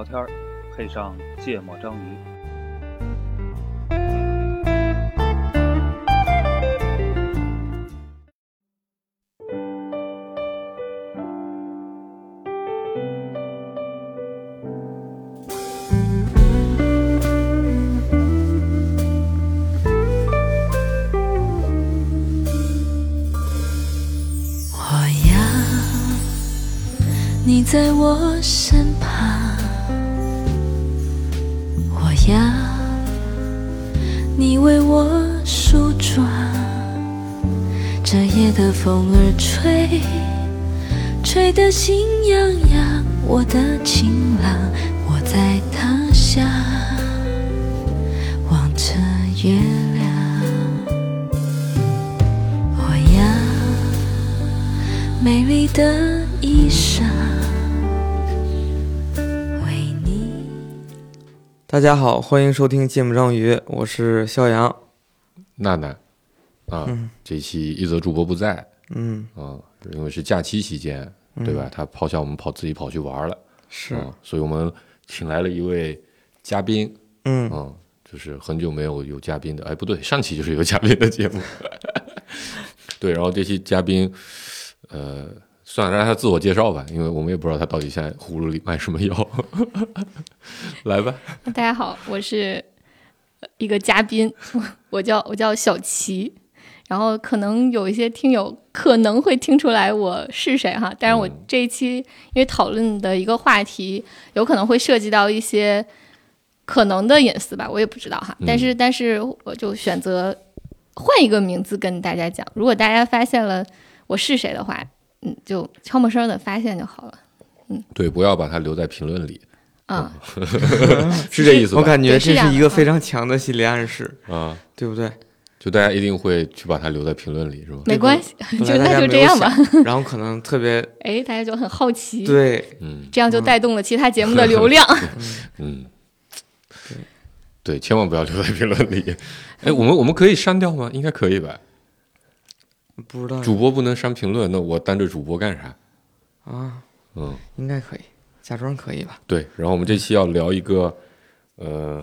聊天，配上芥末章鱼。我要你在我身风儿吹，吹得心痒痒。我的情郎，我在他乡望着月亮。我要。美丽的衣裳，为你。大家好，欢迎收听《芥末章鱼》，我是肖阳。娜娜啊，这期一则主播不在嗯，啊，因为是假期期间，对吧？他抛下我们跑自己跑去玩了，是，啊，所以我们请来了一位嘉宾，嗯，啊，就是很久没有有嘉宾的，哎，不对，上期就是有嘉宾的节目，对，然后这期嘉宾，呃，算了，让他自我介绍吧，因为我们也不知道他到底现在葫芦里卖什么药，来吧，大家好，我是呃一个嘉宾，我叫我叫小齐，然后可能有一些听友可能会听出来我是谁哈，但是我嗯这一期因为讨论的一个话题有可能会涉及到一些可能的隐私吧，我也不知道哈，嗯但是但是我就选择换一个名字跟大家讲，如果大家发现了我是谁的话，嗯，就悄没声的发现就好了。嗯对，不要把它留在评论里，啊、是这意思吧？我感觉这是一个非常强的心理暗示，啊，对不对？就大家一定会去把它留在评论里，是吧？没关系，就那就这样吧。然后可能特别 哎，大家就很好奇，对，嗯这样就带动了其他节目的流量。嗯，对，千万不要留在评论里。哎，我们我们可以删掉吗？应该可以吧？不知道主播不能删评论，那我当着主播干啥？啊，嗯，应该可以，假装可以吧？对。然后我们这期要聊一个，呃，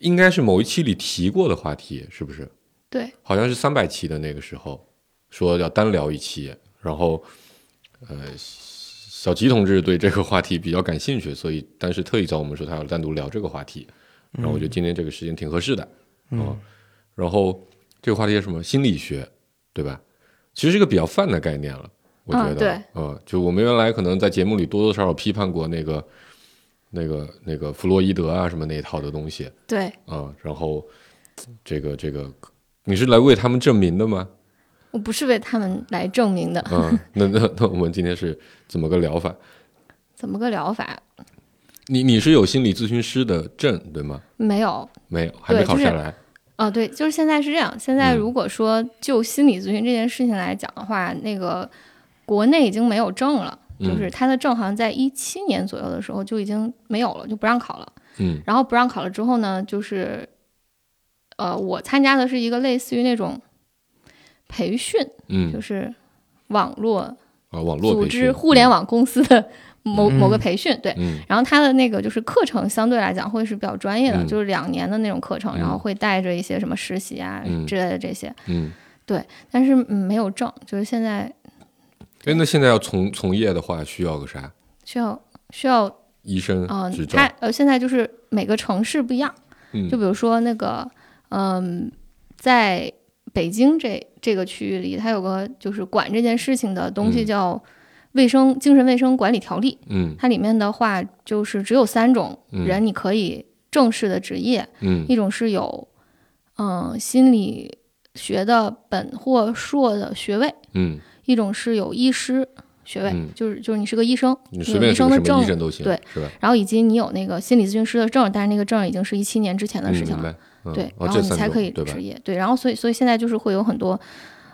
应该是某一期里提过的话题，是不是？对，好像是三百期的那个时候说要单聊一期，然后呃，小吉同志对这个话题比较感兴趣，所以当时特意找我们说他要单独聊这个话题，然后我觉得今天这个时间挺合适的，嗯，然后这个话题是什么？心理学，对吧？其实是一个比较泛的概念了，我觉得，嗯对。嗯，就我们原来可能在节目里多多少少批判过那个那个那个弗洛伊德啊什么那一套的东西，对，啊、然后这个这个，你是来为他们证明的吗？我不是为他们来证明的，嗯，那 那那我们今天是怎么个疗法？怎么个疗法？你你是有心理咨询师的证对吗？没有。没有，还没考下来。哦，对，就是现在是这样。现在嗯如果说就心理咨询这件事情来讲的话，那个国内已经没有证了，嗯就是他的证好像在一七年左右的时候就已经没有了，就不让考了。嗯然后不让考了之后呢，就是呃，我参加的是一个类似于那种培训，就嗯是网络啊，网络组织互联，网公司的某、嗯某个培训，对。嗯然后他的那个就是课程相对来讲会是比较专业的，嗯就是两年的那种课程，然后嗯会带着一些什么实习啊、嗯之类的这些，嗯但是嗯没有证，就是现在嗯。哎，那现在要从从业的话，需要个啥？需要需要医生啊、执照？呃现在就是每个城市不一样，嗯就比如说那个嗯、在北京这这个区域里，它有个就是管这件事情的东西嗯。叫卫生、精神卫生管理条例，嗯。它里面的话就是只有三种嗯。人你可以正式的执业，嗯。一种是有嗯、心理学的本或硕的学位，嗯，一种是有医师学位，嗯。就是就是你是个医生，你你有医生的证都行，对，是吧？然后以及你有那个心理咨询师的证，但是那个证已经是一七年之前的嗯，事情了。嗯对，哦，然后你才可以种对吧执？业。对，然后所以所以现在就是会有很多，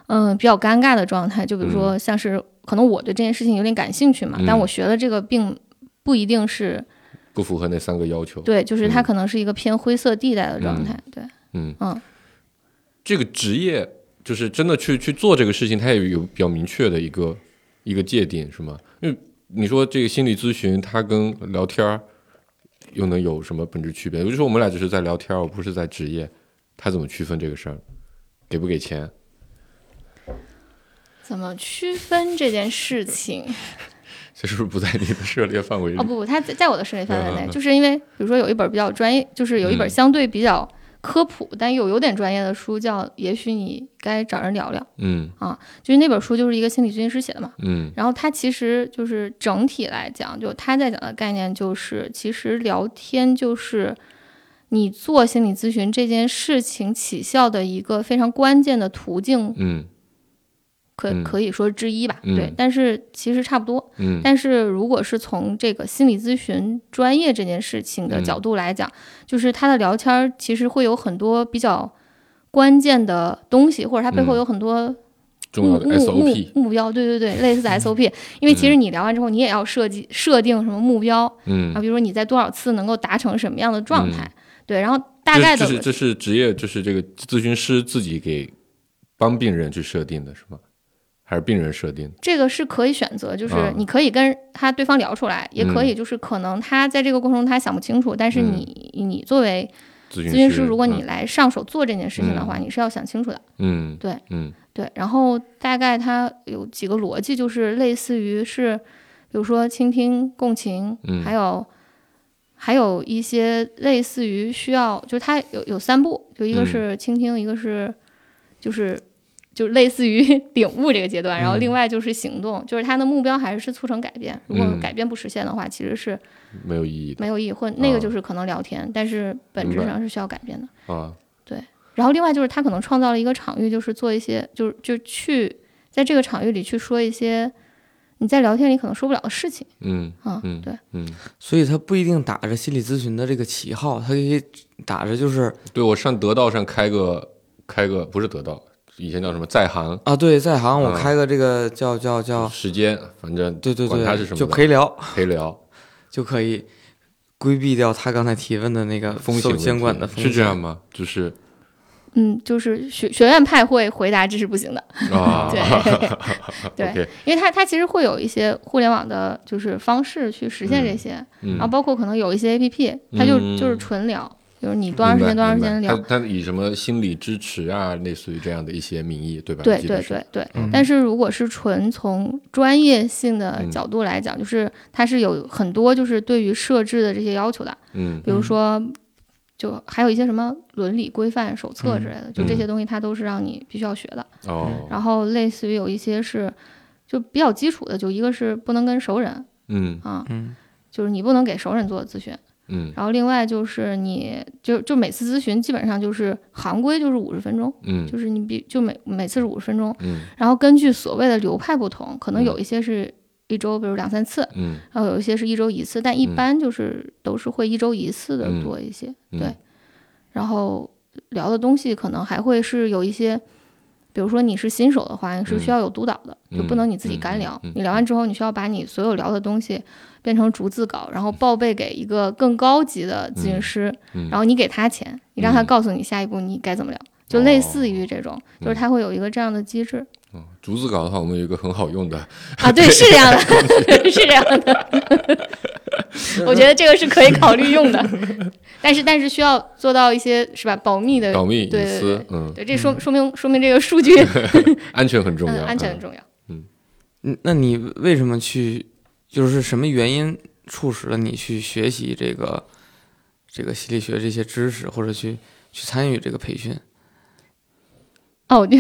嗯、比较尴尬的状态，就比如嗯说像是、可能我对这件事情有点感兴趣嘛，但嗯我学的这个并不一定是不符合那三个要求。对，就是它嗯可能是一个偏灰色地带的状态。对，嗯嗯，这个职业就是真的去去做这个事情，它也有比较明确的一个一个界定，是吗？因为你说这个心理咨询，它跟聊天儿又能有什么本质区别？我就说我们俩只是在聊天，我不是在职业，他怎么区分这个事儿？给不给钱？怎么区分这件事情？这是不是不在你的涉猎范围里？哦不不，他在在我的涉猎范围内，嗯就是因为比如说有一本比较专业，就是有一本嗯相对比较科普，但又有点专业的书，叫《也许你该找人聊聊》嗯。啊，就是那本书就是一个心理咨询师写的嘛。嗯。然后他其实就是整体来讲，就他在讲的概念就是，其实聊天就是你做心理咨询这件事情起效的一个非常关键的途径，嗯可嗯可以说之一吧。嗯对，但是其实差不多。嗯但是如果是从这个心理咨询专业这件事情的嗯角度来讲，就是他的聊天儿其实会有很多比较关键的东西，或者他背后嗯有很多重要的目目 SOP，目目标，对对对，类似的 SOP。因为其实你聊完之后，你也要设计设定什么目标嗯啊，比如说你在多少次能够达成什么样的状态，对，然后大这概的这是这是职业，就是这个咨询师自己给帮病人去设定的，是吗？还是病人设定？这个是可以选择，就是啊。你可以跟他对方聊出来，也可以嗯。就是可能他在这个过程中他想不清楚，但是你你作为咨询师，如果你嗯。来上手做这件事情的话，你是要想清楚的。嗯对嗯。对，然后大概它有几个逻辑，就是类似于是，比如说倾听、共情，嗯。还有还有一些类似于需要，就是它有有三步，就一个嗯。是倾听，一个是就是就类似于 领悟这个阶段，然后另外就是行动，就是他的目标还是促成改变。如果嗯改变不实现的话，其实是没有意义的没有意义，或那个啊就是可能聊天，但是本质上是需要改变的。啊，然后另外就是他可能创造了一个场域，就是做一些，就是就去在这个场域里去说一些你在聊天里可能说不了的事情嗯啊。嗯对，嗯，所以他不一定打着心理咨询的这个旗号，他可以打着就是对我上得道上开个开个不是得道，以前叫什么在行啊，对，在行我啊开个这个叫叫叫，时间，反正对对管它是对，什么就陪聊陪聊就可以规避掉他刚才提问的那个风险监管的风险是这样吗？就是嗯，就是学学院派会回答这是不行的，啊，对 对因为它它其实会有一些互联网的就是方式去实现这些，然后嗯，包括可能有一些 APP，它就、嗯就是纯聊，就是你多长时间多长时间聊，他他以什么心理支持啊，类似于这样的一些名义，对吧？对对对对，嗯。但是如果是纯从专业性的嗯。角度来讲，就是它是有很多就是对于设置的这些要求的，嗯。比如说，就还有一些什么伦理规范手册之类的，就这些东西它都是让你必须要学的。哦，然后类似于有一些是就比较基础的，就一个是不能跟熟人嗯。啊，嗯。就是你不能给熟人做咨询。嗯。然后另外就是你就就每次咨询基本上就是行规就是五十分钟，嗯。就是你比就每每次是五十分钟，嗯。然后根据所谓的流派不同，可能嗯有一些是一周，比如两三次，嗯。然后有一些是一周一次，但一嗯般就是都是会一周一次的嗯。多一些，嗯。对。然后聊的东西可能还会是有一些，比如说你是新手的话，你是需要有督导的，嗯就不能你自己嗯干聊。嗯嗯。你聊完之后，你需要把你所有聊的东西变成逐字稿，然后报备给一个更高级的咨询师，嗯然后你给他钱，你让他嗯告诉你下一步你该怎么聊，就类似于这种，就是嗯他会有一个这样的机制。哦逐字稿的话，我们有一个很好用的，啊，对，是这样的，是这样的。我觉得这个是可以考虑用的，但是但是需要做到一些是吧保密的，保密隐对对私对，嗯，对，这说说明说明这个数据安全很重嗯要，安全很重要。嗯，那你为什么去，就是什么原因促使了你去学习这个这个心理学这些知识，或者去去参与这个培训？哦，我就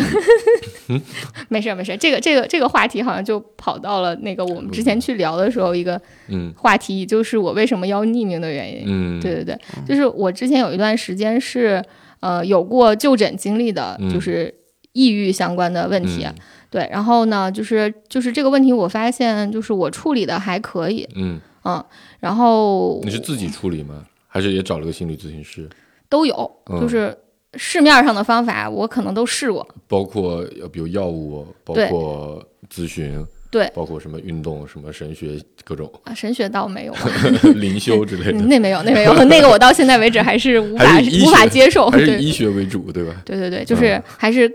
没事儿没事儿，这个这个这个话题好像就跑到了那个我们之前去聊的时候一个嗯话题，就是我为什么要匿名的原因。嗯，对对对，就是我之前有一段时间是呃有过就诊经历的，嗯就是抑郁相关的问题。嗯。对，然后呢，就是就是这个问题，我发现就是我处理的还可以，嗯，嗯，然后你是自己处理吗？还是也找了个心理咨询师？都有，嗯。就是市面上的方法我可能都试过，包括呃比如药物，包括咨询，对。包括什么运动、什么神学各种。啊，神学倒没有，灵修之类的，嗯 那没有，那没有，那个我到现在为止还是无法是无法接受，还是对。以医学为主，对吧？对对对，就是还是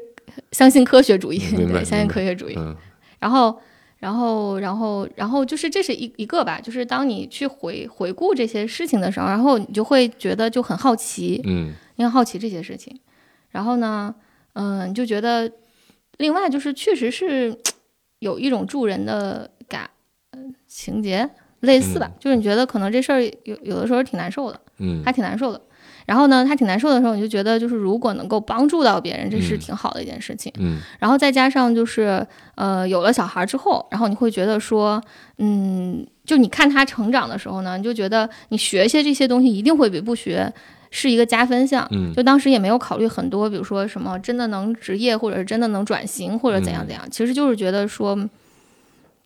相信科学主义，对，相信科学主义。嗯然后，然后，然后，然后就是这是一一个吧，就是当你去回回顾这些事情的时候，然后你就会觉得就很好奇，嗯你很好奇这些事情。然后呢，嗯、你就觉得，另外就是确实是有一种助人的感、呃情节，类似吧，嗯就是你觉得可能这事儿有有的时候挺难受的，嗯还挺难受的。然后呢，他挺难受的时候，你就觉得就是如果能够帮助到别人，这是嗯挺好的一件事情。嗯然后再加上就是呃有了小孩之后，然后你会觉得说，嗯，就你看他成长的时候呢，你就觉得你学一些这些东西一定会比不学是一个加分项。嗯就当时也没有考虑很多，比如说什么真的能职业，或者是真的能转型，或者怎样怎样。其实就是觉得说，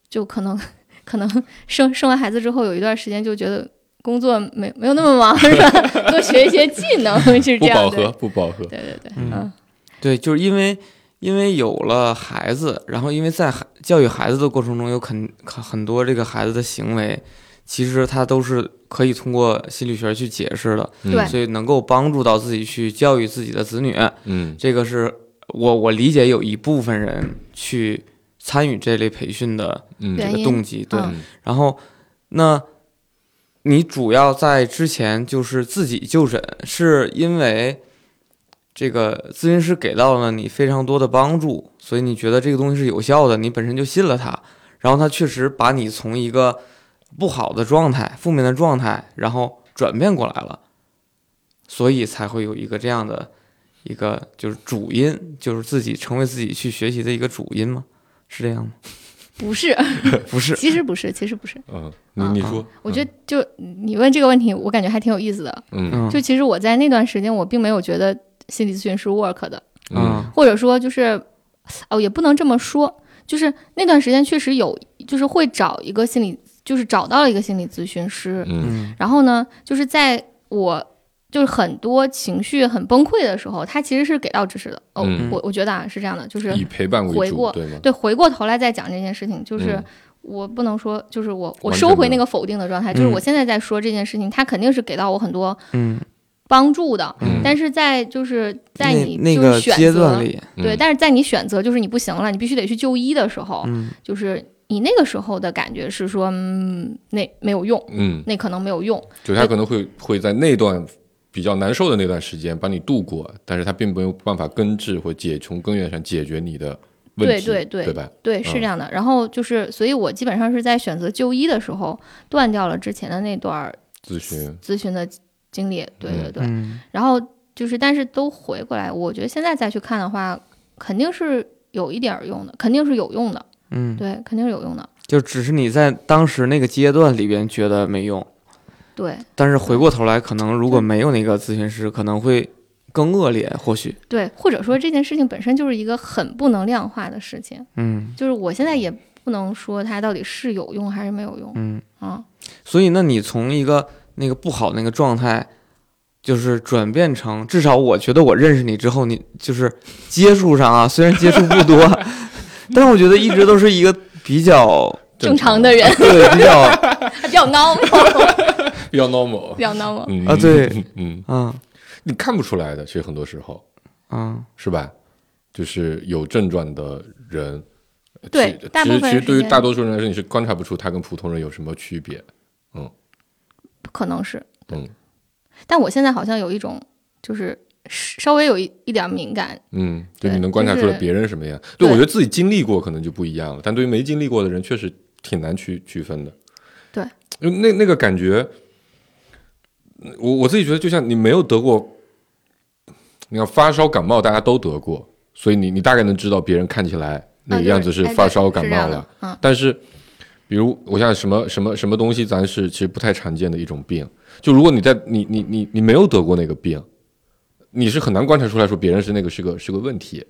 就可能 可能生生完孩子之后，有一段时间就觉得工作没没有那么忙，是吧？多学一些技能 是这样。不饱和，不饱和。对对对，嗯嗯对，就是因为因为有了孩子，然后因为在孩教育孩子的过程中，有很很很多这个孩子的行为，其实他都是可以通过心理学去解释的，嗯对所以能够帮助到自己去教育自己的子女。嗯这个是我我理解有一部分人去参与这类培训的这个动机，对。嗯然后，那你主要在之前就是自己就诊，是因为这个咨询师给到了你非常多的帮助，所以你觉得这个东西是有效的，你本身就信了他，然后他确实把你从一个不好的状态、负面的状态，然后转变过来了，所以才会有一个这样的一个就是主因，就是自己成为自己去学习的一个主因吗？是这样吗？不是，不是，其实不是，其实不是。嗯，你你说，我觉得就你问这个问题，我感觉还挺有意思的。嗯。嗯，就其实我在那段时间，我并没有觉得心理咨询是 work 的，嗯。嗯。或者说就是，哦，也不能这么说，就是那段时间确实有，就是会找一个心理，就是找到了一个心理咨询师，嗯。嗯。然后呢，就是在我就是很多情绪很崩溃的时候，他其实是给到支持的。哦，嗯。我我觉得啊是这样的，就是以陪伴为主，回过对吗？对回过头来再讲这件事情，就是。嗯。我不能说，就是我我收回那个否定的状态，就是嗯。我现在在说这件事情，他肯定是给到我很多嗯，帮助的，嗯。但是在就是在你那个就是选择阶段里，对，嗯但是在你选择就是你不行了，你必须得去就医的时候，嗯。就是你那个时候的感觉是说，嗯，那没有用，嗯，那可能没有用，就他可能会会在那段比较难受的那段时间帮你度过，但是他并没有办法根治或解从根源上解决你的问题，对对对对吧？对，是嗯这样的。然后就是，所以我基本上是在选择就医的时候断掉了之前的那段咨询，咨询的经历，对对对。嗯。然后就是，但是都回过来，我觉得现在再去看的话，肯定是有一点儿用的，肯定是有用的，嗯，对，肯定是有用的，就只是你在当时那个阶段里边觉得没用，对。但是回过头来，可能如果没有那个咨询师，可能会更恶劣，或许，对，或者说这件事情本身就是一个很不能量化的事情，嗯。就是我现在也不能说它到底是有用还是没有用。嗯，啊。所以那你从一个那个不好那个状态。就是转变成，至少我觉得我认识你之后，你就是接触上啊，虽然接触不多，但是我觉得一直都是一个比较正常的人。对比较 还比较 normal，比较 normal，比较 normal。嗯。啊对，嗯，啊。你看不出来的，其实很多时候。嗯是吧？就是有症状的人，对其其实其实对于大多数人来说，你是观察不出他跟普通人有什么区别。嗯。可能是，嗯。但我现在好像有一种就是稍微有一一点敏感，嗯，就对你能观察出来别人什么样。对，对。我觉得自己经历过可能就不一样了，但对于没经历过的人，确实挺难区区分的。对，因为那那个感觉，我我自己觉得，就像你没有得过，你看发烧感冒大家都得过，所以你你大概能知道别人看起来哪啊就是个样子是发烧感冒了。嗯，但是，比如我像什么什么什么东西，咱是其实不太常见的一种病。就如果你在你你你你没有得过那个病，你是很难观察出来说别人是那个是个是个问题。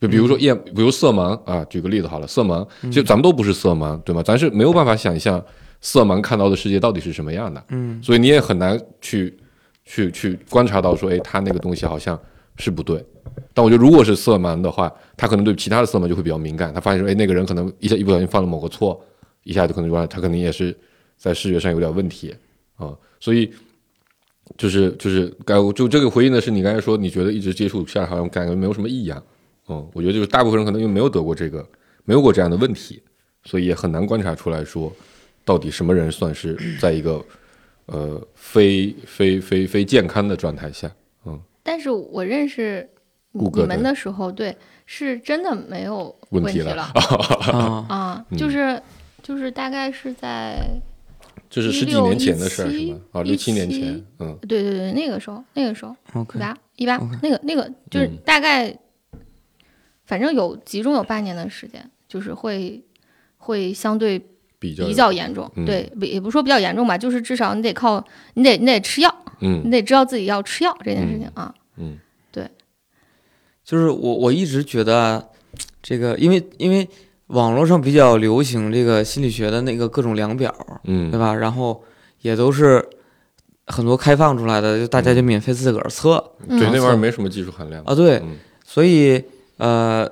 就比如说夜，比如色盲啊，举个例子好了，色盲，就咱们都不是色盲，对吗？咱是没有办法想象色盲看到的世界到底是什么样的，嗯所以你也很难去去去观察到说，哎，他那个东西好像是不对。但我觉得，如果是色盲的话，他可能对其他的色盲就会比较敏感。他发现说，哎，那个人可能一下一不小心犯了某个错，一下就可能说他可能也是在视觉上有点问题啊、所以就是就是刚就这个回应的是你刚才说，你觉得一直接触下来好像感觉没有什么异样。嗯，我觉得就是大部分人可能因为没有得过这个，没有过这样的问题，所以也很难观察出来说，到底什么人算是 在一个呃非非非非健康的状态下。嗯。但是我认识你们的时候，对，是真的没有问题了。题了。啊，啊，嗯。就是就是大概是在就是十几年前的事儿是吗？啊，六七年前，嗯。对对对那个时候那个时候。OK，一八一八那个那个就是嗯。大概，反正有集中有半年的时间，就是会会相对比较比较严重，嗯。对，也不是说比较严重吧，就是至少你得靠你得你得吃药，嗯你得知道自己要吃药这件事情啊，嗯就是我我一直觉得啊，这个因为因为网络上比较流行这个心理学的那个各种量表，对嗯。吧？然后也都是很多开放出来的，就大家就免费自个儿测嗯。对，那玩意儿没什么技术含量啊。对，嗯。所以呃，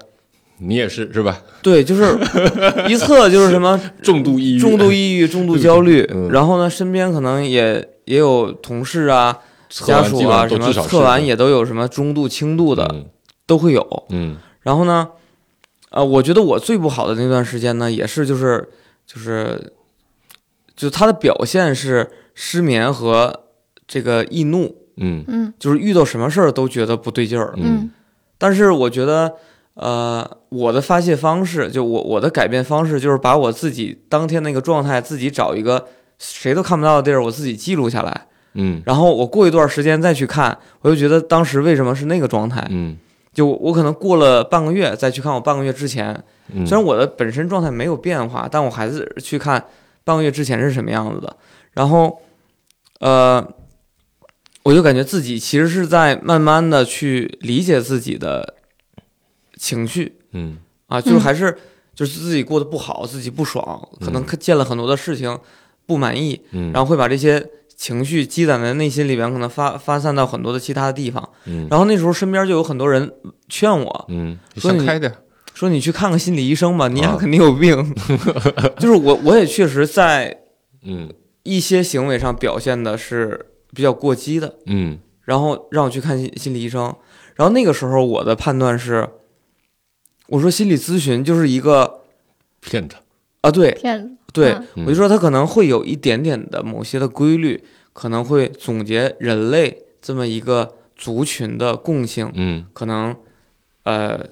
你也是是吧？对，就是 一测就是什么 重度抑郁，重度抑郁、重度焦虑，嗯然后呢，身边可能也也有同事啊、家属啊什么测完也都有什么中度、轻度的嗯。都会有。嗯。然后呢，呃，我觉得我最不好的那段时间呢，也是就是就是，就他的表现是失眠和这个易怒，嗯。嗯。就是遇到什么事儿都觉得不对劲儿。嗯。但是我觉得，呃，我的发泄方式，就我我的改变方式，就是把我自己当天那个状态，自己找一个谁都看不到的地儿，我自己记录下来，嗯然后我过一段时间再去看，我就觉得当时为什么是那个状态。嗯就我我可能过了半个月再去看我半个月之前，嗯，虽然我的本身状态没有变化，但我还是去看半个月之前是什么样子的。然后，呃，我就感觉自己其实是在慢慢的去理解自己的情绪。嗯。啊，就是嗯。还是就是自己过得不好，自己不爽，可能嗯。看见了很多的事情不满意，嗯，然后会把这些情绪积攒在内心里边，可能发发散到很多的其他的地方。嗯。然后那时候身边就有很多人劝我，嗯，你说你想开点，说你去看看心理医生吧，你俩啊。肯定有病。就是我，我也确实在嗯。一些行为上表现的是比较过激的，嗯。然后让我去看心心理医生。然后那个时候我的判断是，我说心理咨询就是一个骗子，啊，对骗子对，嗯。我就说他可能会有一点点的某些的规律，可能会总结人类这么一个族群的共性，嗯。可能呃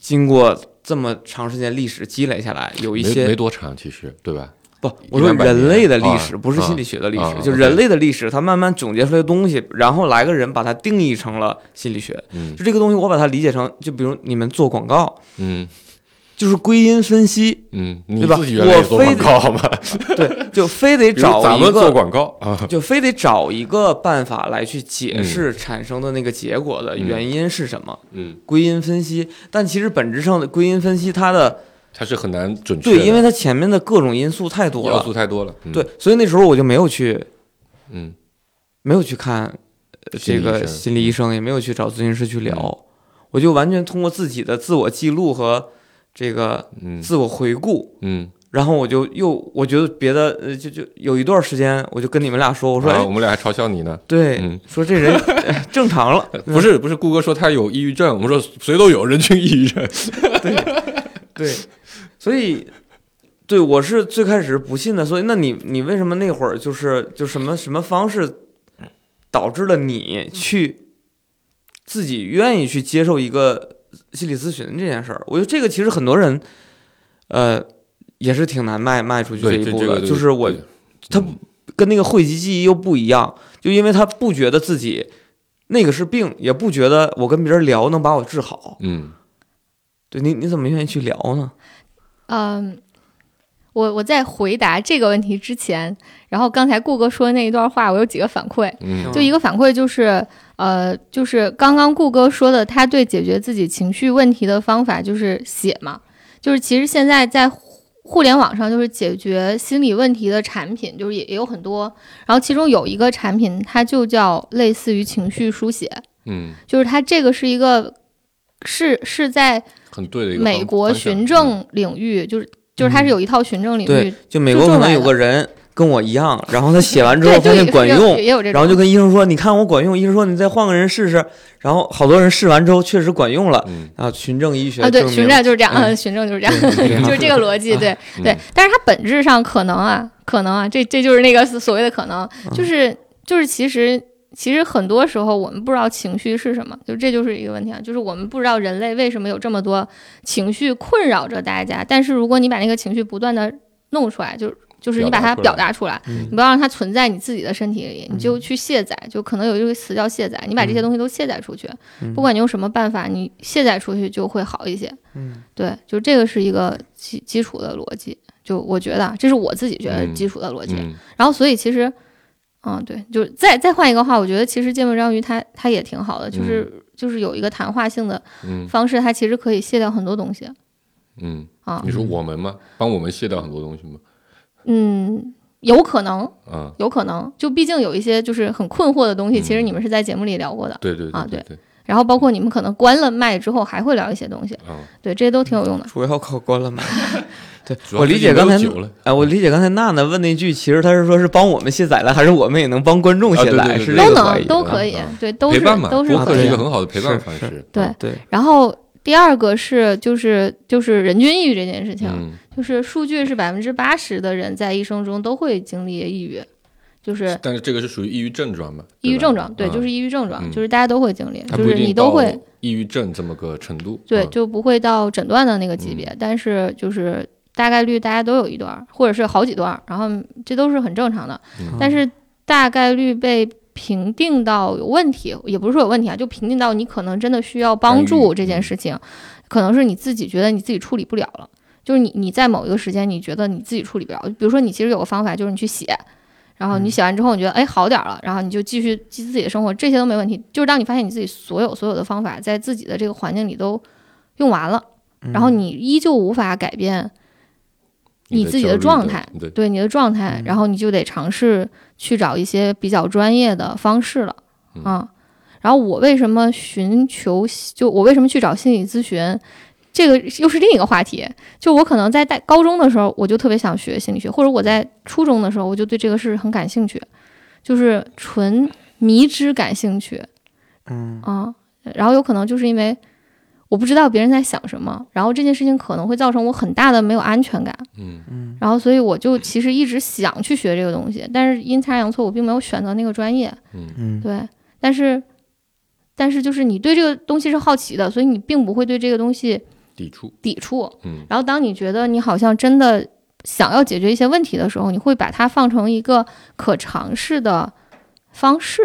经过这么长时间历史积累下来，有一些没多长，其实对吧？不，我说人类的历史，啊不是心理学的历史，啊就人类的历史，它慢慢总结出来的东西，然后来个人把它定义成了心理学。嗯。就这个东西，我把它理解成，就比如你们做广告，嗯。就是归因分析，嗯，你对吧？我非得广告好吗？对，就非得找一咱们做个，广告啊，就非得找一个办法来去解嗯。释产生的那个结果的嗯。原因是什么，嗯，归因分析。但其实本质上的归因分析，它的它是很难准确的，对，因为它前面的各种因素太多了要，素太多了，嗯，对，所以那时候我就没有去嗯没有去看呃这个心理医生也没有去找咨询师去聊，我就完全通过自己的自我记录和这个嗯自我回顾，嗯，然后我就又我觉得别的呃就就有一段时间，我就跟你们俩说，我说我，们俩还嘲笑你呢。对，嗯说这人、哎正常了，不是不是，顾哥说他有抑郁症，我们说谁都有人群抑郁症。对，所以。对，我是最开始不信的，所以那你你为什么那会儿就是就什么什么方式导致了你去自己愿意去接受一个心理咨询这件事儿？我觉得这个其实很多人，呃，也是挺难迈迈出去这，一步的。就是我对他跟那个汇集记忆又不一样，就因为他不觉得自己那个是病，也不觉得我跟别人聊能把我治好。嗯对你你怎么愿意去聊呢？嗯，我我在回答这个问题之前，然后刚才顾哥说的那一段话，我有几个反馈。嗯就一个反馈就是，呃，就是刚刚顾哥说的，他对解决自己情绪问题的方法就是写嘛，就是其实现在在互互联网上，就是解决心理问题的产品，就是也也有很多，然后其中有一个产品，它就叫类似于情绪书写，嗯，就是它这个是一个是是在很对的一个美国循证领域，就是就是它是有一套循证领域对，就美国可能有个人跟我一样，然后他写完之，后发现管用，然后就跟医生说：“你看我管用。”医生说：“你再换个人试试。”然后好多人试完之后确实管用了。嗯啊，循证医学啊，对，循证就是这样，循证就是这样，就是这个逻辑，对嗯对。但是它本质上可能啊，可能啊，这这就是那个所谓的可能，就是就是其实其实很多时候我们不知道情绪是什么，就这就是一个问题啊，就是我们不知道人类为什么有这么多情绪困扰着大家，但是如果你把那个情绪不断的弄出来，就就是你把它表达出来，嗯。你不要让它存在你自己的身体里，你就去卸载，就可能有一个词叫卸载，你把这些东西都卸载出去，嗯。不管你用什么办法，你卸载出去就会好一些。嗯，对，就这个是一个基基础的逻辑，就我觉得啊这是我自己觉得嗯。基础的逻辑。嗯。然后所以其实，嗯，对，就再再换一个话，我觉得其实芥末章鱼它它也挺好的，就是、就是有一个谈话性的嗯方式，它其实可以卸掉很多东西嗯，啊你，说我们吗？帮我们卸掉很多东西吗？嗯。有可能，嗯，有可能，就毕竟有一些就是很困惑的东西，嗯其实你们是在节目里聊过的。对对啊对对，然后包括你们可能关了麦之后还会聊一些东西，啊，对，这些都挺有用的。主要靠关了麦。对我理解刚才哎，我理解刚才娜娜问那句，其实她是说是帮我们卸载了，还是我们也能帮观众啊卸载？对对对对是这都个怀疑的能都可以嗯，对，都是都是一个。很好的陪伴方式。对对，然后第二个是就是就是人均抑郁这件事情，嗯，就是数据是百分之八十的人在一生中都会经历抑郁，就是但是这个是属于抑郁症状嘛？抑郁症状，对，就是抑郁症状，嗯就是大家都会经历，它就是你都会抑郁症这么个程度。对，嗯就不会到诊断的那个级别，但是就是大概率大家都有一段儿，或者是好几段儿，然后这都是很正常的。嗯但是大概率被评定到有问题，也不是说有问题啊，就评定到你可能真的需要帮助这件事情，可能是你自己觉得你自己处理不了了，就是你你在某一个时间你觉得你自己处理不了，比如说你其实有个方法就是你去写。然后你写完之后，你觉得哎好点儿了，然后你就继续继自己的生活，这些都没问题。就是当你发现你自己所有所有的方法在自己的这个环境里都用完了，然后你依旧无法改变你自己的状态，对，对你的状态，然后你就得尝试去找一些比较专业的方式了嗯啊。然后我为什么寻求，就我为什么去找心理咨询，这个又是另一个话题。就我可能在大高中的时候，我就特别想学心理学，或者我在初中的时候，我就对这个事很感兴趣，就是纯迷之感兴趣嗯啊。然后有可能就是因为我不知道别人在想什么，然后这件事情可能会造成我很大的没有安全感。嗯。嗯。然后所以我就其实一直想去学这个东西，但是阴差阳错我并没有选择那个专业，嗯。嗯。对，但是但是就是你对这个东西是好奇的，所以你并不会对这个东西抵触，抵触。嗯。然后当你觉得你好像真的想要解决一些问题的时候，你会把它放成一个可尝试的方式，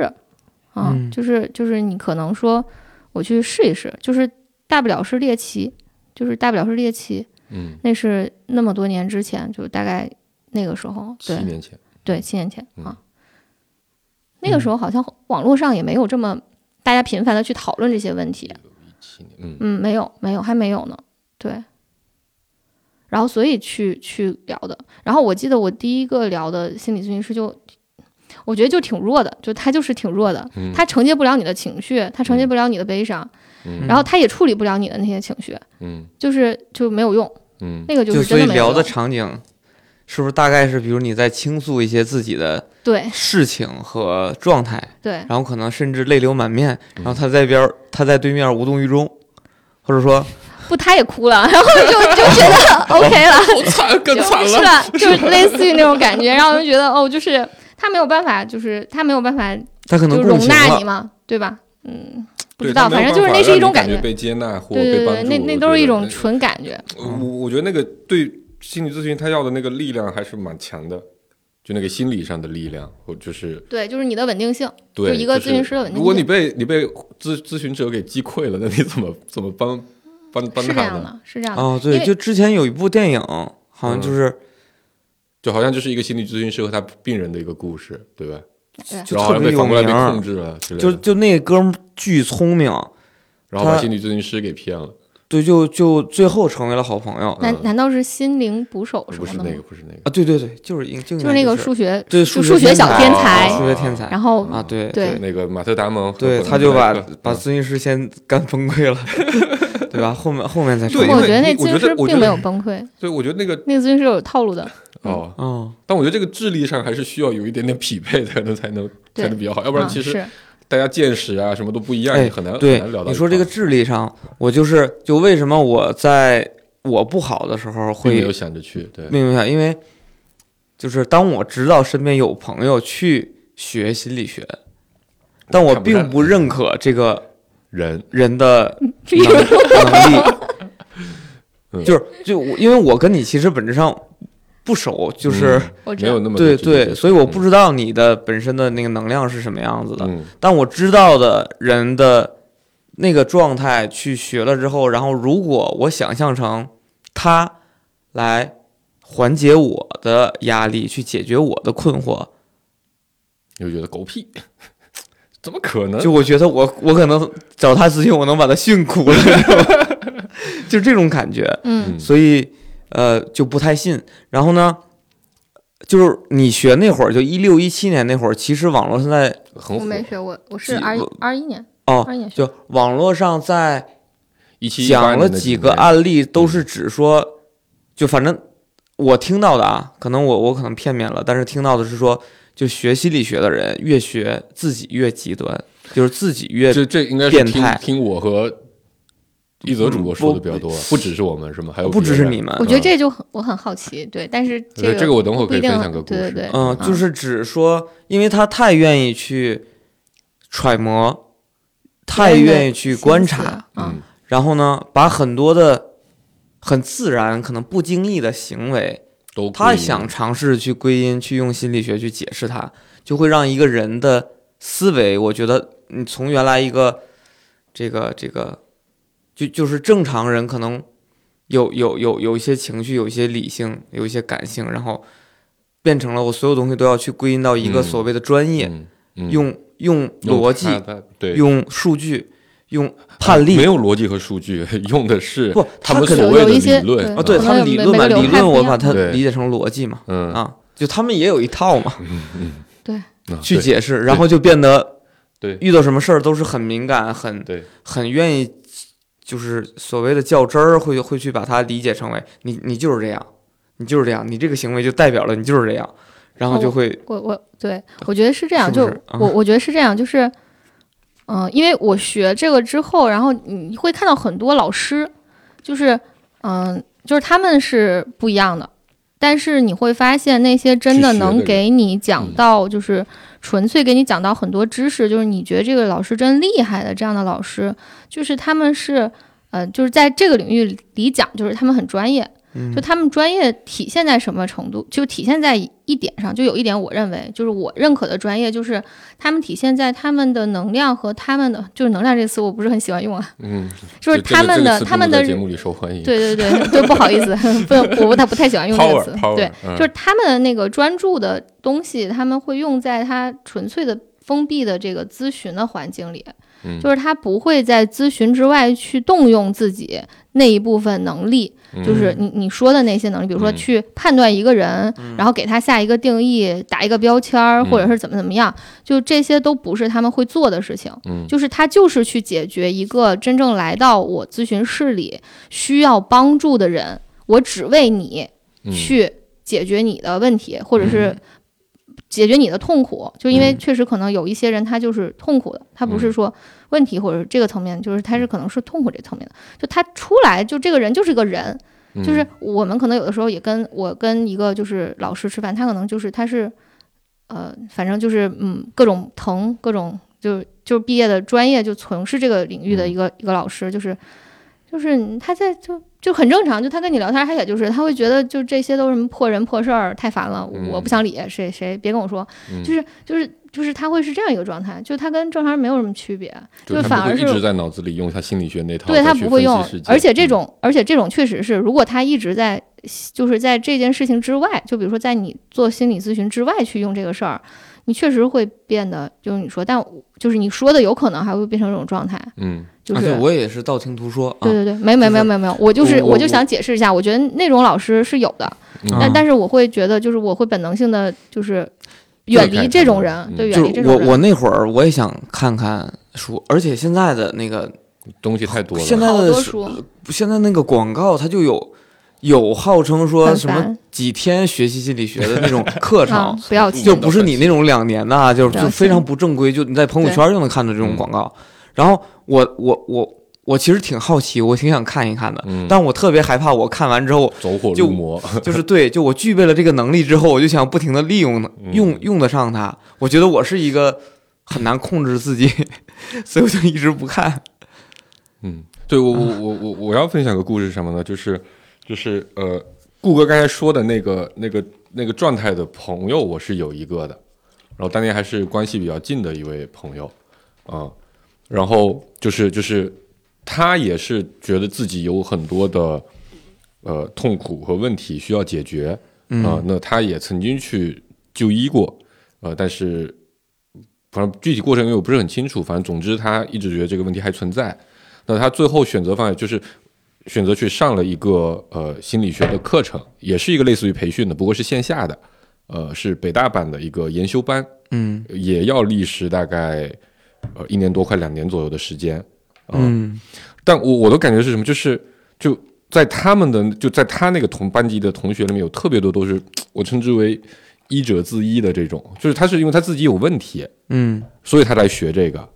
啊，嗯。就是就是你可能说我去试一试，就是大不了是猎奇，就是大不了是猎奇，嗯，那是那么多年之前，就大概那个时候，对七年前，对，七年前嗯啊，那个时候好像网络上也没有这么大家频繁的去讨论这些问题，嗯。嗯，没有没有还没有呢，对。然后所以去去聊的，然后我记得我第一个聊的心理咨询师就，我觉得就挺弱的，就他就是挺弱的，嗯他承接不了你的情绪，他承接不了你的悲伤，嗯然后他也处理不了你的那些情绪，嗯。就是就没有用，嗯。那个就就是所以聊的真的没有用。场景，是不是大概是比如你在倾诉一些自己的对。事情和状态，对。然后可能甚至泪流满面，嗯。然后他在边儿他在对面无动于衷，或者说不，他也哭了，然后就就觉得 OK 了，好惨，更惨了，就是吧，就是类似于那种感觉，然后就觉得哦，就是他没有办法，就是他没有办法他可能就容纳你嘛，对吧？嗯，不知道，反正就是那是一种感觉，被接纳或对对对，被帮助，那那都是一种纯感觉，我我觉得那个对心理咨询他要的那个力量还是蛮强的，就那个心理上的力量，或就是对，就是你的稳定性，对就一个咨询师的稳定性如果你被你被咨咨询者给击溃了，那你怎么怎么帮帮帮他呢？是这样的，是这样的，哦，对，就之前有一部电影，好像就是就好像就是一个心理咨询师和他病人的一个故事，对吧？对就然后好像被特别有反过来被名控制了之类的，就就那哥们儿巨聪明，然后把心理咨询师给骗了。对，就就最后成为了好朋友难嗯难道是心灵捕手什么的不是那个，？不是那个，啊！对对对，就是应就是那个数学，对数数学小天啊才，数学天才然后啊，对对那个马特达蒙对，他就把把咨询师先干崩溃了，对吧？后面后面才对成我觉得那咨询师并没有崩溃，对，我觉得那个那个咨询师有套路的，哦，嗯，但我觉得这个智力上还是需要有一点点匹配的，能才能才能比较好，要不然嗯其实大家见识啊什么都不一样，哎你很难很对难聊到。你说这个智力上，我就是就为什么我在我不好的时候会没有想着去，对，没有想，因为就是当我知道身边有朋友去学心理学，但我并不认可这个人。人的 这能能力，嗯 就是就我因为我跟你其实本质上不熟，就是、没有那么对对，所以我不知道你的本身的那个能量是什么样子的，嗯。但我知道的人的那个状态去学了之后，然后如果我想象成他来缓解我的压力，去解决我的困惑，你就觉得狗屁，怎么可能？就我觉得我我可能找他咨询，我能把他训哭了，就这种感觉，嗯。嗯。所以呃就不太信。然后呢，就是你学那会儿，就一六一七年那会儿，其实网络现在很火。我没，学过，我是几二我二一年，哦二一年就网络上在讲了几个案例，都是指说，就反正我听到的啊，可能我我可能片面了，但是听到的是说，就学心理学的人越学自己越极端，就是自己越这这应该是听变态。听我和一则主播说的比较多，不只是我们是吗？还有不只是你们。我，觉得这就很我很好奇，对，但是这个对这个我等会儿可以分享个故事。对对对，嗯，就是只说，因为他太愿意去揣摩，太愿意去观察，，嗯。嗯。然后呢，把很多的很自然、可能不经意的行为。都他想尝试去归因，去用心理学去解释它，就会让一个人的思维，我觉得你从原来一个这个这个，就就是正常人可能有有有有一些情绪，有一些理性，有一些感性，然后变成了我所有东西都要去归因到一个嗯所谓的专业，嗯嗯。用用用逻辑用数据，用判例。没。有逻辑和数据，用的是不他们所谓的理论啊，对他们理论嘛，理论我把它理解成逻辑嘛，嗯。啊，就他们也有一套嘛，啊去对。解释，然后就变得对。遇到什么事儿都是很敏感，很对。很愿意，就是所谓的较真儿，会会去把它理解成为你你就是这样，你就是这样，你这个行为就代表了你就是这样，然后就会我我对我觉得是这样，就我我觉得是这样，就是，嗯、因为我学这个之后，然后你会看到很多老师，就是嗯、就是他们是不一样的，但是你会发现那些真的能给你讲嗯到，就是纯粹给你讲到很多知识，就是你觉得这个老师真厉害的这样的老师，就是他们是。呃，就是在这个领域里讲，就是他们很专业，嗯。就他们专业体现在什么程度？就体现在一点上，就有一点我认为，就是我认可的专业，就是他们体现在他们的能量和他们的，就是能量这个词我不是很喜欢用啊，嗯，就是他们的、他们的节目里受欢迎，对对对就，不好意思，不我不太不太喜欢用这个词。对，嗯就是他们的那个专注的东西，他们会用在他纯粹的封闭的这个咨询的环境里，嗯。就是他不会在咨询之外去动用自己那一部分能力，就是你你说的那些能力，比如说嗯。去判断一个人，然后给他下一个定义，打一个标签儿，嗯或者是怎么怎么样，就这些都不是他们会做的事情。嗯。就是他就是去解决一个真正来到我咨询室里需要帮助的人，我只为你嗯。去解决你的问题，或者是解决你的痛苦。就因为嗯确实可能有一些人他就是痛苦的，他不是说问题或者这个层面，就是他是可能是痛苦这层面的。就他出来，就这个人就是个人，嗯就是我们可能有的时候也跟我跟一个就是老师吃饭，他可能就是他是，呃，反正就是嗯各种疼，各种就就毕业的专业就从事这个领域的一个、一个老师，就是就是他在就就很正常，就他跟你聊天，他也就是他会觉得就这些都是什么破人破事儿，太烦了，嗯。我不想理谁谁别跟我说，嗯。就是就是就是他会是这样一个状态，就他跟正常人没有什么区别，就就反而一直在脑子里用他心理学那套，对他不会用而且这嗯。种，而且这种确实是，如果他一直在，就是在这件事情之外，就比如说在你做心理咨询之外去用这个事儿，你确实会变得，就是你说，但就是你说的有可能还会变成这种状态，嗯就是。我也是道听途说啊。对，对对，没没没有没有没有，我就是我我我就想解释一下，我觉得那种老师是有的，嗯。但但是我会觉得就是我会本能性的就是远离这种人，嗯。对，远就是离这种人。我我那会儿我也想看看书，而且现在的那个东西太多了，现在的书，现在那个广告它就有有号称说什么几天学习心理学的那种课程啊，，不要钱就不是你那种两年的啊，就是就非常不正规，就你在朋友圈就能看到这种嗯。广告。然后我我我我其实挺好奇，我挺想看一看的，嗯，但我特别害怕，我看完之后走火就入魔，就是对，就我具备了这个能力之后，我就想不停的利用嗯用用得上它。我觉得我是一个很难控制自己，所以我就一直不看。嗯，对我我我我我要分享个故事是什么呢？就是就是呃，顾哥刚才说的那个那个那个状态的朋友，我是有一个的，然后当年还是关系比较近的一位朋友啊、然后就是就是他也是觉得自己有很多的呃痛苦和问题需要解决啊、嗯那他也曾经去就医过，呃，但是反正具体过程因为我不是很清楚，反正总之他一直觉得这个问题还存在。那他最后选择方案就是选择去上了一个呃心理学的课程，也是一个类似于培训的，不过是线下的，呃，是北大版的一个研修班，嗯也要历时大概呃一年多快两年左右的时间。啊嗯但我我的感觉是什么？就是就在他们的就在他那个同班级的同学里面，有特别多都是我称之为医者自医的这种，就是他是因为他自己有问题，嗯所以他来学这个。